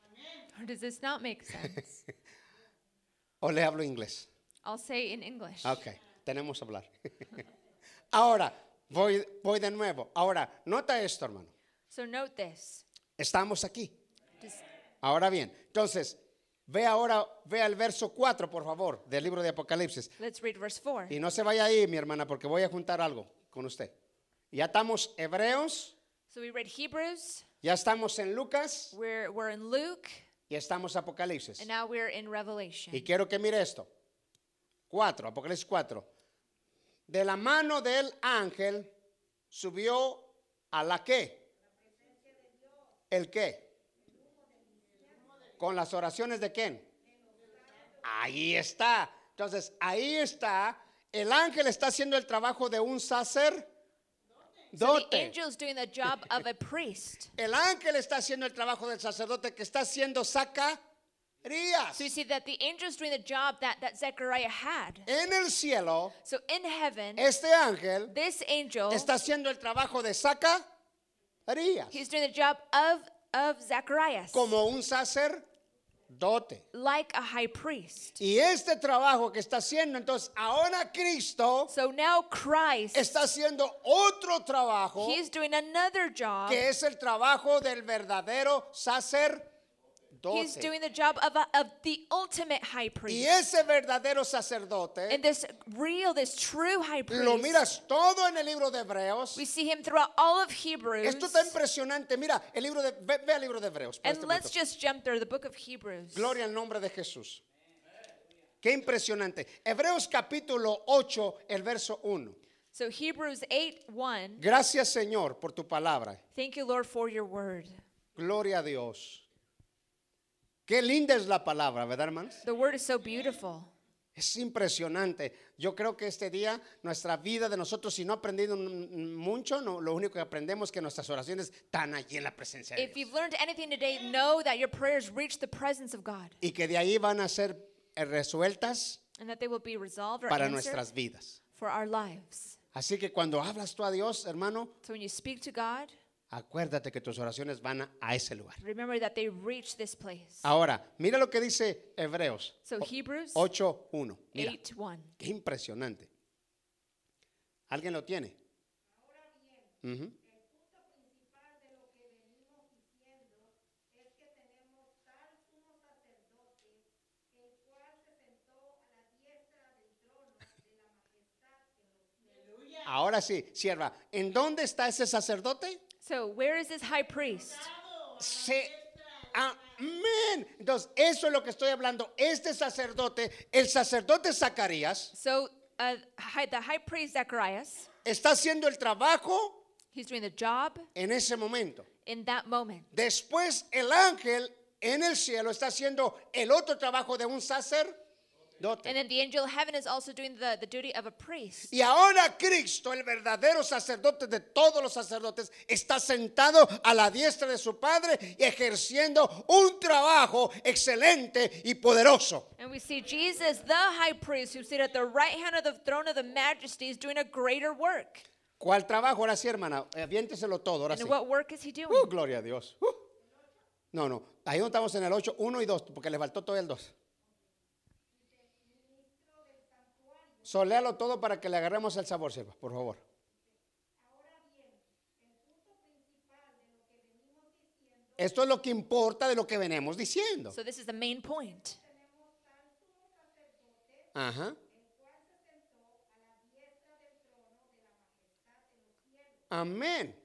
[SPEAKER 3] Or does this not make sense? [LAUGHS]
[SPEAKER 2] ¿O le hablo inglés?
[SPEAKER 3] I'll say in English.
[SPEAKER 2] Ok, tenemos que hablar. [LAUGHS] Ahora, voy, voy de nuevo. Ahora, nota esto, hermano.
[SPEAKER 3] So note this.
[SPEAKER 2] Estamos aquí. Ahora bien, entonces, ve ahora, vea el verso 4, por favor, del libro de Apocalipsis.
[SPEAKER 3] let's read verse 4.
[SPEAKER 2] Y no se vaya ahí, mi hermana, porque voy a juntar algo con usted. Ya estamos hebreos,
[SPEAKER 3] So we read Hebrews.
[SPEAKER 2] ya estamos en Lucas,
[SPEAKER 3] We're, we're in Luke.
[SPEAKER 2] Y estamos Apocalipsis.
[SPEAKER 3] And now we're in Revelation.
[SPEAKER 2] Y quiero que mire esto. 4, Apocalipsis 4. De la mano del ángel subió a la qué? ¿El qué? Con las oraciones de quién? Ahí está. Entonces, ahí está. El ángel está haciendo el trabajo de un sacerdote.
[SPEAKER 3] So the angel's doing the job of a priest.
[SPEAKER 2] El ángel está haciendo el trabajo del sacerdote que está haciendo Zacarías.
[SPEAKER 3] So you see that the angel's doing the job that, that Zechariah had.
[SPEAKER 2] En el cielo,
[SPEAKER 3] So in heaven,
[SPEAKER 2] este ángel
[SPEAKER 3] this angel,
[SPEAKER 2] está haciendo el trabajo de Zacarías
[SPEAKER 3] he's doing the job of, of Zacharias,
[SPEAKER 2] como un sacerdote.
[SPEAKER 3] like a high priest.
[SPEAKER 2] Y este trabajo que está haciendo, entonces ahora Cristo
[SPEAKER 3] So now Christ,
[SPEAKER 2] está haciendo otro trabajo
[SPEAKER 3] he's doing another job.
[SPEAKER 2] que es el trabajo del verdadero
[SPEAKER 3] He's
[SPEAKER 2] sacerdote.
[SPEAKER 3] doing the job of, a, of the ultimate high
[SPEAKER 2] Y
[SPEAKER 3] priest.
[SPEAKER 2] ese verdadero sacerdote
[SPEAKER 3] And this real, this true high
[SPEAKER 2] lo
[SPEAKER 3] priest,
[SPEAKER 2] miras todo en el libro de Hebreos.
[SPEAKER 3] we see him throughout all of Hebrews.
[SPEAKER 2] Esto está impresionante. Mira, el libro de ve, ve al libro de Hebreos.
[SPEAKER 3] And
[SPEAKER 2] este
[SPEAKER 3] let's
[SPEAKER 2] punto.
[SPEAKER 3] just jump there, the book of Hebrews.
[SPEAKER 2] Gloria al nombre de Jesús. Qué impresionante. Hebreos capítulo 8, el verso 1.
[SPEAKER 3] So Hebrews 8 1.
[SPEAKER 2] Gracias Señor por tu palabra.
[SPEAKER 3] Thank you, Lord, for your word.
[SPEAKER 2] Gloria a Dios. Qué linda es la palabra, ¿verdad, hermanos?
[SPEAKER 3] The word is so beautiful.
[SPEAKER 2] Es impresionante. Yo creo que este día nuestra vida de nosotros, si no aprendido mucho, no, lo único que aprendemos es que nuestras oraciones están allí en la presencia de
[SPEAKER 3] If
[SPEAKER 2] Dios.
[SPEAKER 3] you've learned anything today, know that your prayers reach the presence of God
[SPEAKER 2] Y que de ahí van a ser eh, resueltas
[SPEAKER 3] and that they will be resolved or
[SPEAKER 2] para
[SPEAKER 3] answered
[SPEAKER 2] nuestras vidas.
[SPEAKER 3] for our lives.
[SPEAKER 2] Así que cuando hablas tú a Dios, hermano,
[SPEAKER 3] So when you speak to God,
[SPEAKER 2] acuérdate que tus oraciones van a, a ese lugar.
[SPEAKER 3] remember that they reach this place.
[SPEAKER 2] Ahora, mira lo que dice Hebreos
[SPEAKER 3] So Hebrews
[SPEAKER 2] 8.1. Mira,
[SPEAKER 3] 8 1.
[SPEAKER 2] qué impresionante. ¿Alguien lo tiene? Ujú.
[SPEAKER 4] El punto principal de lo que venimos diciendo es que tenemos tal sumo sacerdote, el cual se sentó a la diestra del trono de la majestad en los cielos.
[SPEAKER 2] Ahora sí, sierva, ¿en dónde está ese sacerdote?
[SPEAKER 3] So where is this high priest?
[SPEAKER 2] Se, amén. Entonces, eso es lo que estoy hablando. Este sacerdote, el sacerdote Zacarías,
[SPEAKER 3] So uh, hi- the high priest Zacharias,
[SPEAKER 2] está haciendo el trabajo
[SPEAKER 3] he's doing the job
[SPEAKER 2] en ese momento.
[SPEAKER 3] in that moment.
[SPEAKER 2] Después el ángel en el cielo está haciendo el otro trabajo de un
[SPEAKER 3] And
[SPEAKER 2] sacerdote.
[SPEAKER 3] then the angel of heaven is also doing the, the duty of a priest.
[SPEAKER 2] Y ahora Cristo, el verdadero sacerdote de todos los sacerdotes, está sentado a la diestra de su Padre y ejerciendo un trabajo excelente y poderoso.
[SPEAKER 3] And we see Jesus, the high priest, who sits at the right hand of the throne of the majesty, is doing a greater work.
[SPEAKER 2] ¿Cuál trabajo? Ahora sí, hermana, aviénteselo todo, ahora
[SPEAKER 3] And
[SPEAKER 2] sí.
[SPEAKER 3] what work is he doing?
[SPEAKER 2] Uh, gloria a Dios. Uh. No, no, ahí no estamos en el 8, 1 y 2, porque le faltó todo el 2. Soléalo todo para que le agarremos el sabor, sierva, por favor. Esto es lo que importa de lo que venimos diciendo.
[SPEAKER 3] So this is the main point.
[SPEAKER 2] Ajá. Amén.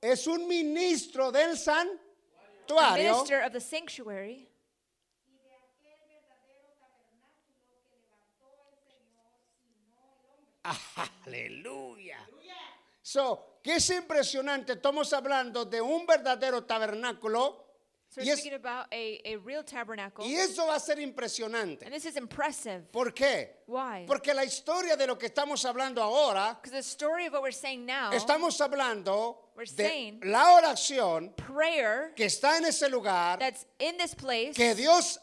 [SPEAKER 2] Es un ministro del santuario
[SPEAKER 3] minister of the sanctuary
[SPEAKER 2] Aleluya. So, que es impresionante. Estamos hablando de un verdadero tabernáculo.
[SPEAKER 3] So
[SPEAKER 2] Y es-
[SPEAKER 3] about a, a real tabernacle.
[SPEAKER 2] Y eso va a ser impresionante.
[SPEAKER 3] And this is impressive.
[SPEAKER 2] ¿Por qué?
[SPEAKER 3] Why?
[SPEAKER 2] Porque la historia de lo que estamos hablando ahora,
[SPEAKER 3] Because the story of what we're saying now,
[SPEAKER 2] estamos hablando
[SPEAKER 3] We're
[SPEAKER 2] de la oración
[SPEAKER 3] prayer
[SPEAKER 2] que está en ese lugar,
[SPEAKER 3] that's in this place,
[SPEAKER 2] que Dios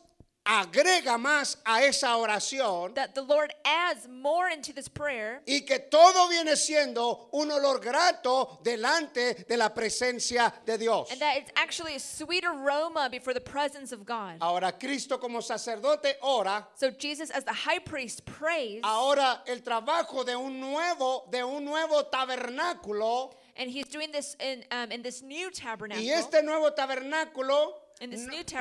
[SPEAKER 2] agrega más a esa oración
[SPEAKER 3] that the Lord adds more into this prayer,
[SPEAKER 2] y que todo viene siendo un olor grato delante de la presencia de Dios.
[SPEAKER 3] and that it's actually a sweet aroma before the presence of God.
[SPEAKER 2] Ahora Cristo como sacerdote ora,
[SPEAKER 3] So Jesus, as the high priest, prays,
[SPEAKER 2] ahora el trabajo de un nuevo de un nuevo tabernáculo
[SPEAKER 3] and he's doing this in um, in this new tabernacle.
[SPEAKER 2] y este nuevo tabernáculo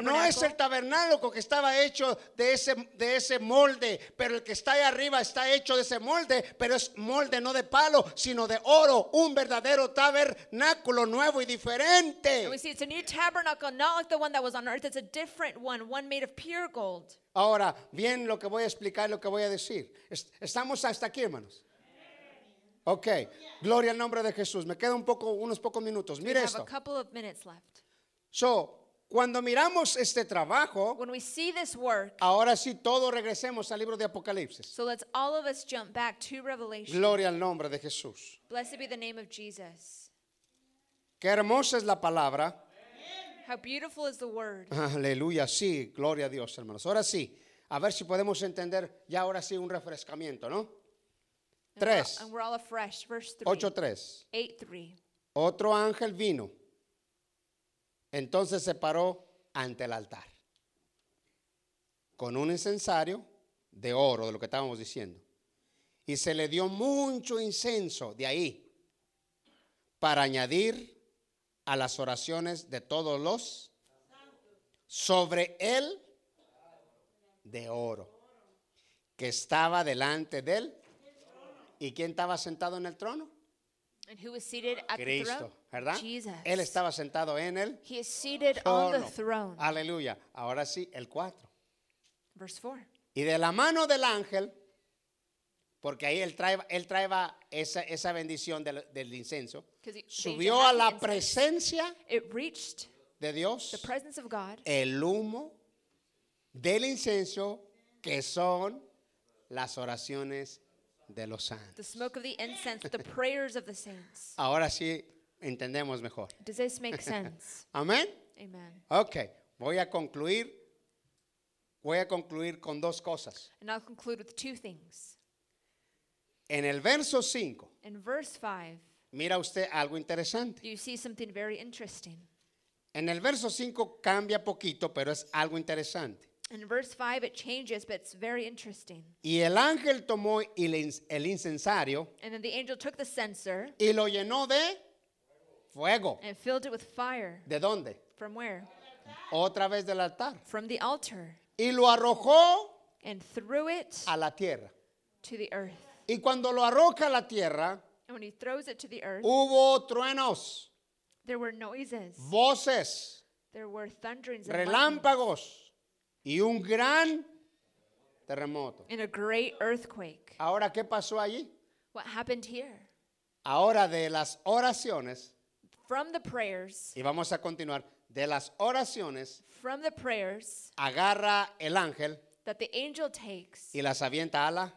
[SPEAKER 2] No es el tabernáculo que estaba hecho de ese, de ese molde, pero el que está ahí arriba está hecho de ese molde, pero es molde no de palo, sino de oro, un verdadero tabernáculo nuevo y diferente.
[SPEAKER 3] and we see it's a new tabernacle, not like the one that was on earth. It's a different one, one made of pure gold.
[SPEAKER 2] Ahora, bien lo que voy a explicar, lo que voy a decir. Es- Estamos hasta aquí, hermanos. Ok, gloria al nombre de Jesús. Me quedan un poco, unos pocos minutos. Mire esto. So, cuando miramos este trabajo,
[SPEAKER 3] When we see this work,
[SPEAKER 2] ahora sí todos regresemos al libro de Apocalipsis.
[SPEAKER 3] so let's all of us jump back to Revelation.
[SPEAKER 2] Gloria al nombre de Jesús.
[SPEAKER 3] Blessed be the name of Jesus.
[SPEAKER 2] Qué hermosa es la palabra.
[SPEAKER 3] How beautiful is the word.
[SPEAKER 2] Aleluya, sí, gloria a Dios, hermanos. Ahora sí, a ver si podemos entender ya ahora sí un refrescamiento, ¿no?
[SPEAKER 3] And we're all-
[SPEAKER 2] Tres.
[SPEAKER 3] And we're all afresh. Verse 3.
[SPEAKER 2] 8.3.
[SPEAKER 3] 8 3.
[SPEAKER 2] Otro ángel vino. Entonces se paró ante el altar. Con un incensario de oro, de lo que estábamos diciendo. Y se le dio mucho incenso de ahí para añadir a las oraciones de todos los sobre él de oro que estaba delante de él. ¿Y quién estaba sentado en el trono?
[SPEAKER 3] And who is seated at the
[SPEAKER 2] Cristo,
[SPEAKER 3] throne?
[SPEAKER 2] ¿verdad?
[SPEAKER 3] Jesus.
[SPEAKER 2] Él estaba sentado en el
[SPEAKER 3] He is seated on the throne.
[SPEAKER 2] Aleluya. Ahora sí, el 4.
[SPEAKER 3] Verse 4.
[SPEAKER 2] Y de la mano del ángel, porque ahí él trae, él traeba esa, esa bendición del, del incenso,
[SPEAKER 3] he- the
[SPEAKER 2] subió a la
[SPEAKER 3] the incense.
[SPEAKER 2] presencia
[SPEAKER 3] It reached
[SPEAKER 2] de
[SPEAKER 3] the
[SPEAKER 2] Dios
[SPEAKER 3] presence of God,
[SPEAKER 2] el humo del incenso que son las oraciones de los
[SPEAKER 3] the
[SPEAKER 2] santos.
[SPEAKER 3] smoke of the incense, the prayers of the saints.
[SPEAKER 2] Ahora sí entendemos mejor.
[SPEAKER 3] Does this make sense? [LAUGHS]
[SPEAKER 2] Amén.
[SPEAKER 3] Amen.
[SPEAKER 2] Ok, voy a concluir. Voy a concluir con dos cosas.
[SPEAKER 3] And I'll conclude with two things.
[SPEAKER 2] En el verso 5,
[SPEAKER 3] In verse 5,
[SPEAKER 2] mira usted algo interesante.
[SPEAKER 3] you see something very interesting.
[SPEAKER 2] En el verso 5 cambia poquito, pero es algo interesante.
[SPEAKER 3] In verse 5, it changes, but it's very interesting.
[SPEAKER 2] Y el ángel tomó el el incensario
[SPEAKER 3] And then the angel took the censer
[SPEAKER 2] y lo llenó de fuego.
[SPEAKER 3] and filled it with fire.
[SPEAKER 2] ¿De dónde?
[SPEAKER 3] From where?
[SPEAKER 2] Otra vez del altar.
[SPEAKER 3] From the altar.
[SPEAKER 2] Y lo arrojó
[SPEAKER 3] And threw it
[SPEAKER 2] a la tierra.
[SPEAKER 3] to the earth.
[SPEAKER 2] Y cuando lo arroja a la tierra,
[SPEAKER 3] And when he throws it to the earth,
[SPEAKER 2] hubo truenos,
[SPEAKER 3] there were noises.
[SPEAKER 2] voces,
[SPEAKER 3] There were thunderings and lightnings,
[SPEAKER 2] relámpagos y un gran terremoto.
[SPEAKER 3] and a great earthquake.
[SPEAKER 2] Ahora, ¿qué pasó allí?
[SPEAKER 3] What happened here?
[SPEAKER 2] Ahora de las oraciones,
[SPEAKER 3] From the prayers,
[SPEAKER 2] y vamos a continuar, de las oraciones,
[SPEAKER 3] from the prayers
[SPEAKER 2] agarra el ángel
[SPEAKER 3] that the angel takes,
[SPEAKER 2] y las avienta a la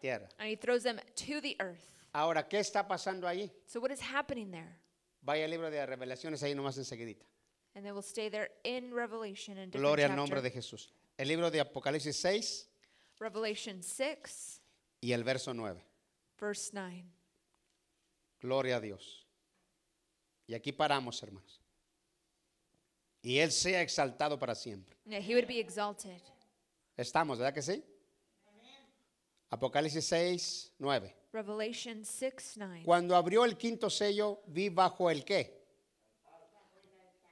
[SPEAKER 2] tierra.
[SPEAKER 3] and he throws them to the earth.
[SPEAKER 2] Ahora, ¿qué está pasando allí?
[SPEAKER 3] So what is happening there?
[SPEAKER 2] Vaya al libro de revelaciones ahí nomás enseguidita.
[SPEAKER 3] And they will stay there in Revelation in different
[SPEAKER 2] Gloria al nombre
[SPEAKER 3] chapter.
[SPEAKER 2] de Jesús. El libro de Apocalipsis 6
[SPEAKER 3] Revelation 6,
[SPEAKER 2] y el verso 9.
[SPEAKER 3] verse 9.
[SPEAKER 2] Gloria a Dios. Y aquí paramos, hermanos. Y Él sea exaltado para siempre.
[SPEAKER 3] Now he would be exalted.
[SPEAKER 2] Estamos, ¿verdad que sí? Apocalipsis 6, 9.
[SPEAKER 3] Revelation 6, 9.
[SPEAKER 2] Cuando abrió el quinto sello, vi bajo el qué?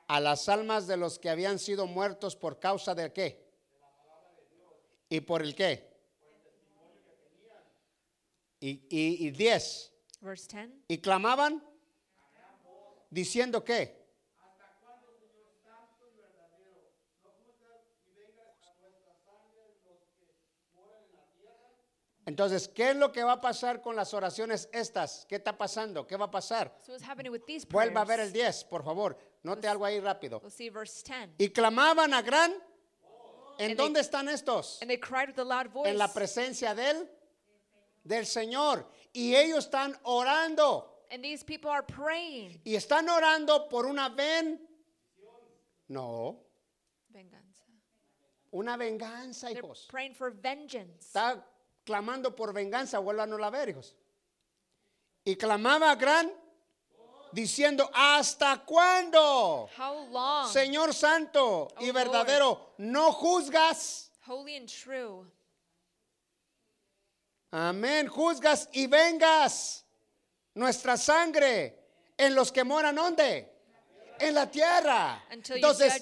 [SPEAKER 2] A las almas de los que habían sido muertos por causa de qué? ¿Y por el qué? Y, y, y diez.
[SPEAKER 3] Verse 10.
[SPEAKER 2] Y clamaban diciendo qué? Entonces, ¿qué es lo que va a pasar con las oraciones estas? ¿Qué está pasando? ¿Qué va a pasar?
[SPEAKER 3] So?
[SPEAKER 2] Vuelva a ver el 10, por favor. Note algo ahí rápido.
[SPEAKER 3] We'll see verse 10.
[SPEAKER 2] Y clamaban a gran. ¿En
[SPEAKER 3] And
[SPEAKER 2] dónde
[SPEAKER 3] they-
[SPEAKER 2] están estos?
[SPEAKER 3] And they cried with a loud voice.
[SPEAKER 2] En la presencia del del Señor. Y ellos están orando.
[SPEAKER 3] and these people are praying.
[SPEAKER 2] Y están orando por una ven. No,
[SPEAKER 3] Venganza.
[SPEAKER 2] una venganza,
[SPEAKER 3] They're
[SPEAKER 2] hijos.
[SPEAKER 3] praying for vengeance.
[SPEAKER 2] Está clamando por venganza, vuelvan a ver, hijos. Y clamaba a gran diciendo, ¿hasta cuándo?
[SPEAKER 3] How long?
[SPEAKER 2] Señor Santo y
[SPEAKER 3] Oh,
[SPEAKER 2] verdadero, no juzgas.
[SPEAKER 3] Holy and true.
[SPEAKER 2] Amén, juzgas y vengas nuestra sangre en los que moran ¿dónde? En la tierra. Entonces,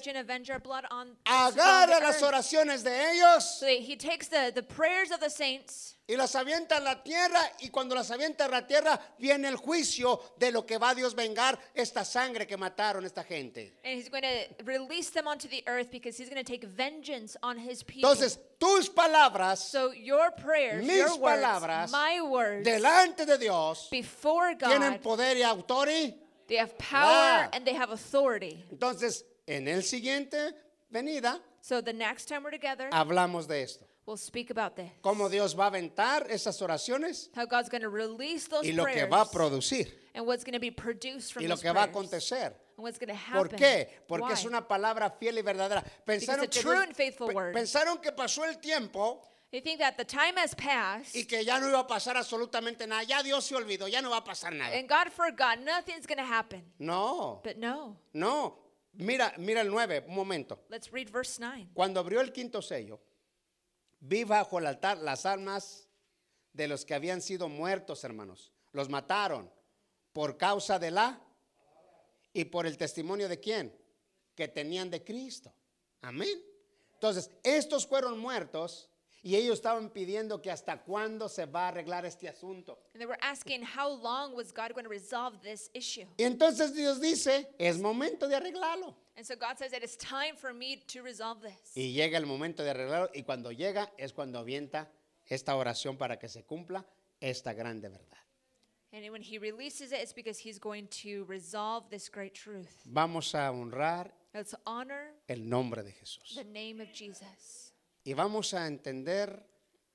[SPEAKER 2] agarra las oraciones de ellos
[SPEAKER 3] So that he takes the, the prayers of the saints
[SPEAKER 2] y las avienta a la tierra y cuando las avienta a la tierra viene el juicio de lo que va Dios vengar esta sangre que mataron esta gente.
[SPEAKER 3] and he's going to release them onto the earth because he's going to take vengeance on his people.
[SPEAKER 2] Entonces, tus palabras
[SPEAKER 3] so your prayers,
[SPEAKER 2] mis
[SPEAKER 3] your words,
[SPEAKER 2] palabras
[SPEAKER 3] my words,
[SPEAKER 2] delante de Dios
[SPEAKER 3] before
[SPEAKER 2] tienen
[SPEAKER 3] God,
[SPEAKER 2] poder y autoridad.
[SPEAKER 3] They have power and they have authority.
[SPEAKER 2] Entonces, en el siguiente venida
[SPEAKER 3] So the next time we're together,
[SPEAKER 2] hablamos de esto.
[SPEAKER 3] we'll speak about this.
[SPEAKER 2] Cómo Dios va a aventar esas oraciones
[SPEAKER 3] How God's going to release those
[SPEAKER 2] y lo que
[SPEAKER 3] prayers
[SPEAKER 2] va a producir
[SPEAKER 3] and what's going to be produced from
[SPEAKER 2] y lo
[SPEAKER 3] those
[SPEAKER 2] que va a
[SPEAKER 3] prayers
[SPEAKER 2] acontecer.
[SPEAKER 3] and what's going to happen.
[SPEAKER 2] ¿Por qué? Porque
[SPEAKER 3] Why?
[SPEAKER 2] es una palabra fiel y verdadera. Pensaron que,
[SPEAKER 3] true
[SPEAKER 2] Dios-
[SPEAKER 3] and faithful
[SPEAKER 2] pe-
[SPEAKER 3] word.
[SPEAKER 2] pensaron que pasó el tiempo
[SPEAKER 3] They think that the time has passed
[SPEAKER 2] y que ya no iba a pasar absolutamente nada. Ya Dios se olvidó, ya no va a pasar nada.
[SPEAKER 3] and God forgot. Nothing's going to happen.
[SPEAKER 2] No,
[SPEAKER 3] But no.
[SPEAKER 2] no. Mira, mira el 9, un momento.
[SPEAKER 3] Let's read verse 9.
[SPEAKER 2] Cuando abrió el quinto sello, vi bajo el altar las almas de los que habían sido muertos, hermanos. Los mataron por causa de la y por el testimonio de quién? Que tenían de Cristo. Amén. Entonces, estos fueron muertos y ellos estaban pidiendo que hasta cuándo se va a arreglar este asunto.
[SPEAKER 3] And they were asking how long was God going to resolve this issue?
[SPEAKER 2] Y entonces Dios dice, es momento de arreglarlo.
[SPEAKER 3] And so God says that it's time for me to resolve this.
[SPEAKER 2] Y llega el momento de arreglarlo y cuando llega es cuando avienta esta oración para que se cumpla esta grande verdad.
[SPEAKER 3] And when he releases it, it's because he's going to resolve this great truth.
[SPEAKER 2] Vamos a honrar
[SPEAKER 3] Let's honor
[SPEAKER 2] el nombre de Jesús.
[SPEAKER 3] the name of Jesus.
[SPEAKER 2] Y vamos a entender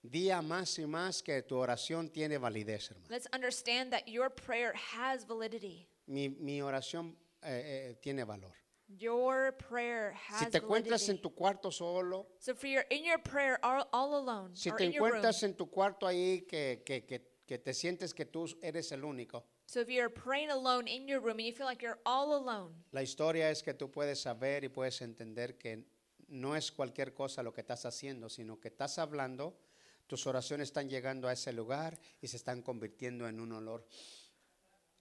[SPEAKER 2] día más y más que tu oración tiene validez, hermano.
[SPEAKER 3] Let's understand that your prayer has validity.
[SPEAKER 2] Mi, mi oración eh, eh, tiene valor.
[SPEAKER 3] Your prayer
[SPEAKER 2] Si
[SPEAKER 3] has
[SPEAKER 2] te encuentras en
[SPEAKER 3] validity.
[SPEAKER 2] tu cuarto solo,
[SPEAKER 3] So for your in your prayer all, all alone
[SPEAKER 2] si
[SPEAKER 3] or
[SPEAKER 2] te
[SPEAKER 3] in your room.
[SPEAKER 2] encuentras en tu cuarto ahí que, que, que, que te sientes que tú eres el único,
[SPEAKER 3] So if you're praying alone in your room and you feel like you're all alone,
[SPEAKER 2] la historia es que tú puedes saber y puedes entender que no es cualquier cosa lo que estás haciendo, sino que estás hablando, tus oraciones están llegando a ese lugar y se están convirtiendo en un olor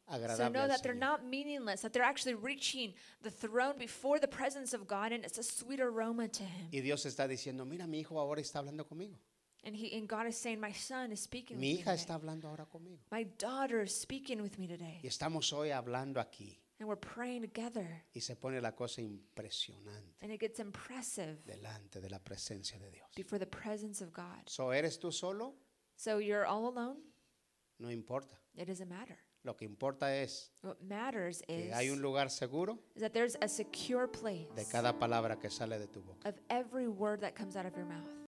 [SPEAKER 3] so
[SPEAKER 2] agradable.
[SPEAKER 3] know
[SPEAKER 2] al
[SPEAKER 3] that they're not meaningless, that they're actually reaching the throne before the presence of God and it's a sweet aroma to him.
[SPEAKER 2] Y Dios está diciendo, mira, mi hijo ahora está hablando conmigo.
[SPEAKER 3] And he and God is saying, My son is speaking
[SPEAKER 2] Mi
[SPEAKER 3] with
[SPEAKER 2] hija
[SPEAKER 3] me
[SPEAKER 2] está
[SPEAKER 3] today.
[SPEAKER 2] hablando ahora conmigo.
[SPEAKER 3] My daughter is speaking with me today.
[SPEAKER 2] Y estamos hoy hablando aquí.
[SPEAKER 3] And we're praying together.
[SPEAKER 2] Y se pone la cosa impresionante
[SPEAKER 3] And it gets impressive
[SPEAKER 2] delante de la presencia de Dios.
[SPEAKER 3] before the presence of God.
[SPEAKER 2] So, ¿eres tú solo?
[SPEAKER 3] So you're all alone?
[SPEAKER 2] No importa.
[SPEAKER 3] It doesn't matter.
[SPEAKER 2] Lo que importa es
[SPEAKER 3] What matters
[SPEAKER 2] que
[SPEAKER 3] is,
[SPEAKER 2] hay un lugar seguro
[SPEAKER 3] is that there's a secure place
[SPEAKER 2] de cada palabra que sale de tu boca.
[SPEAKER 3] of every word that comes out of your mouth.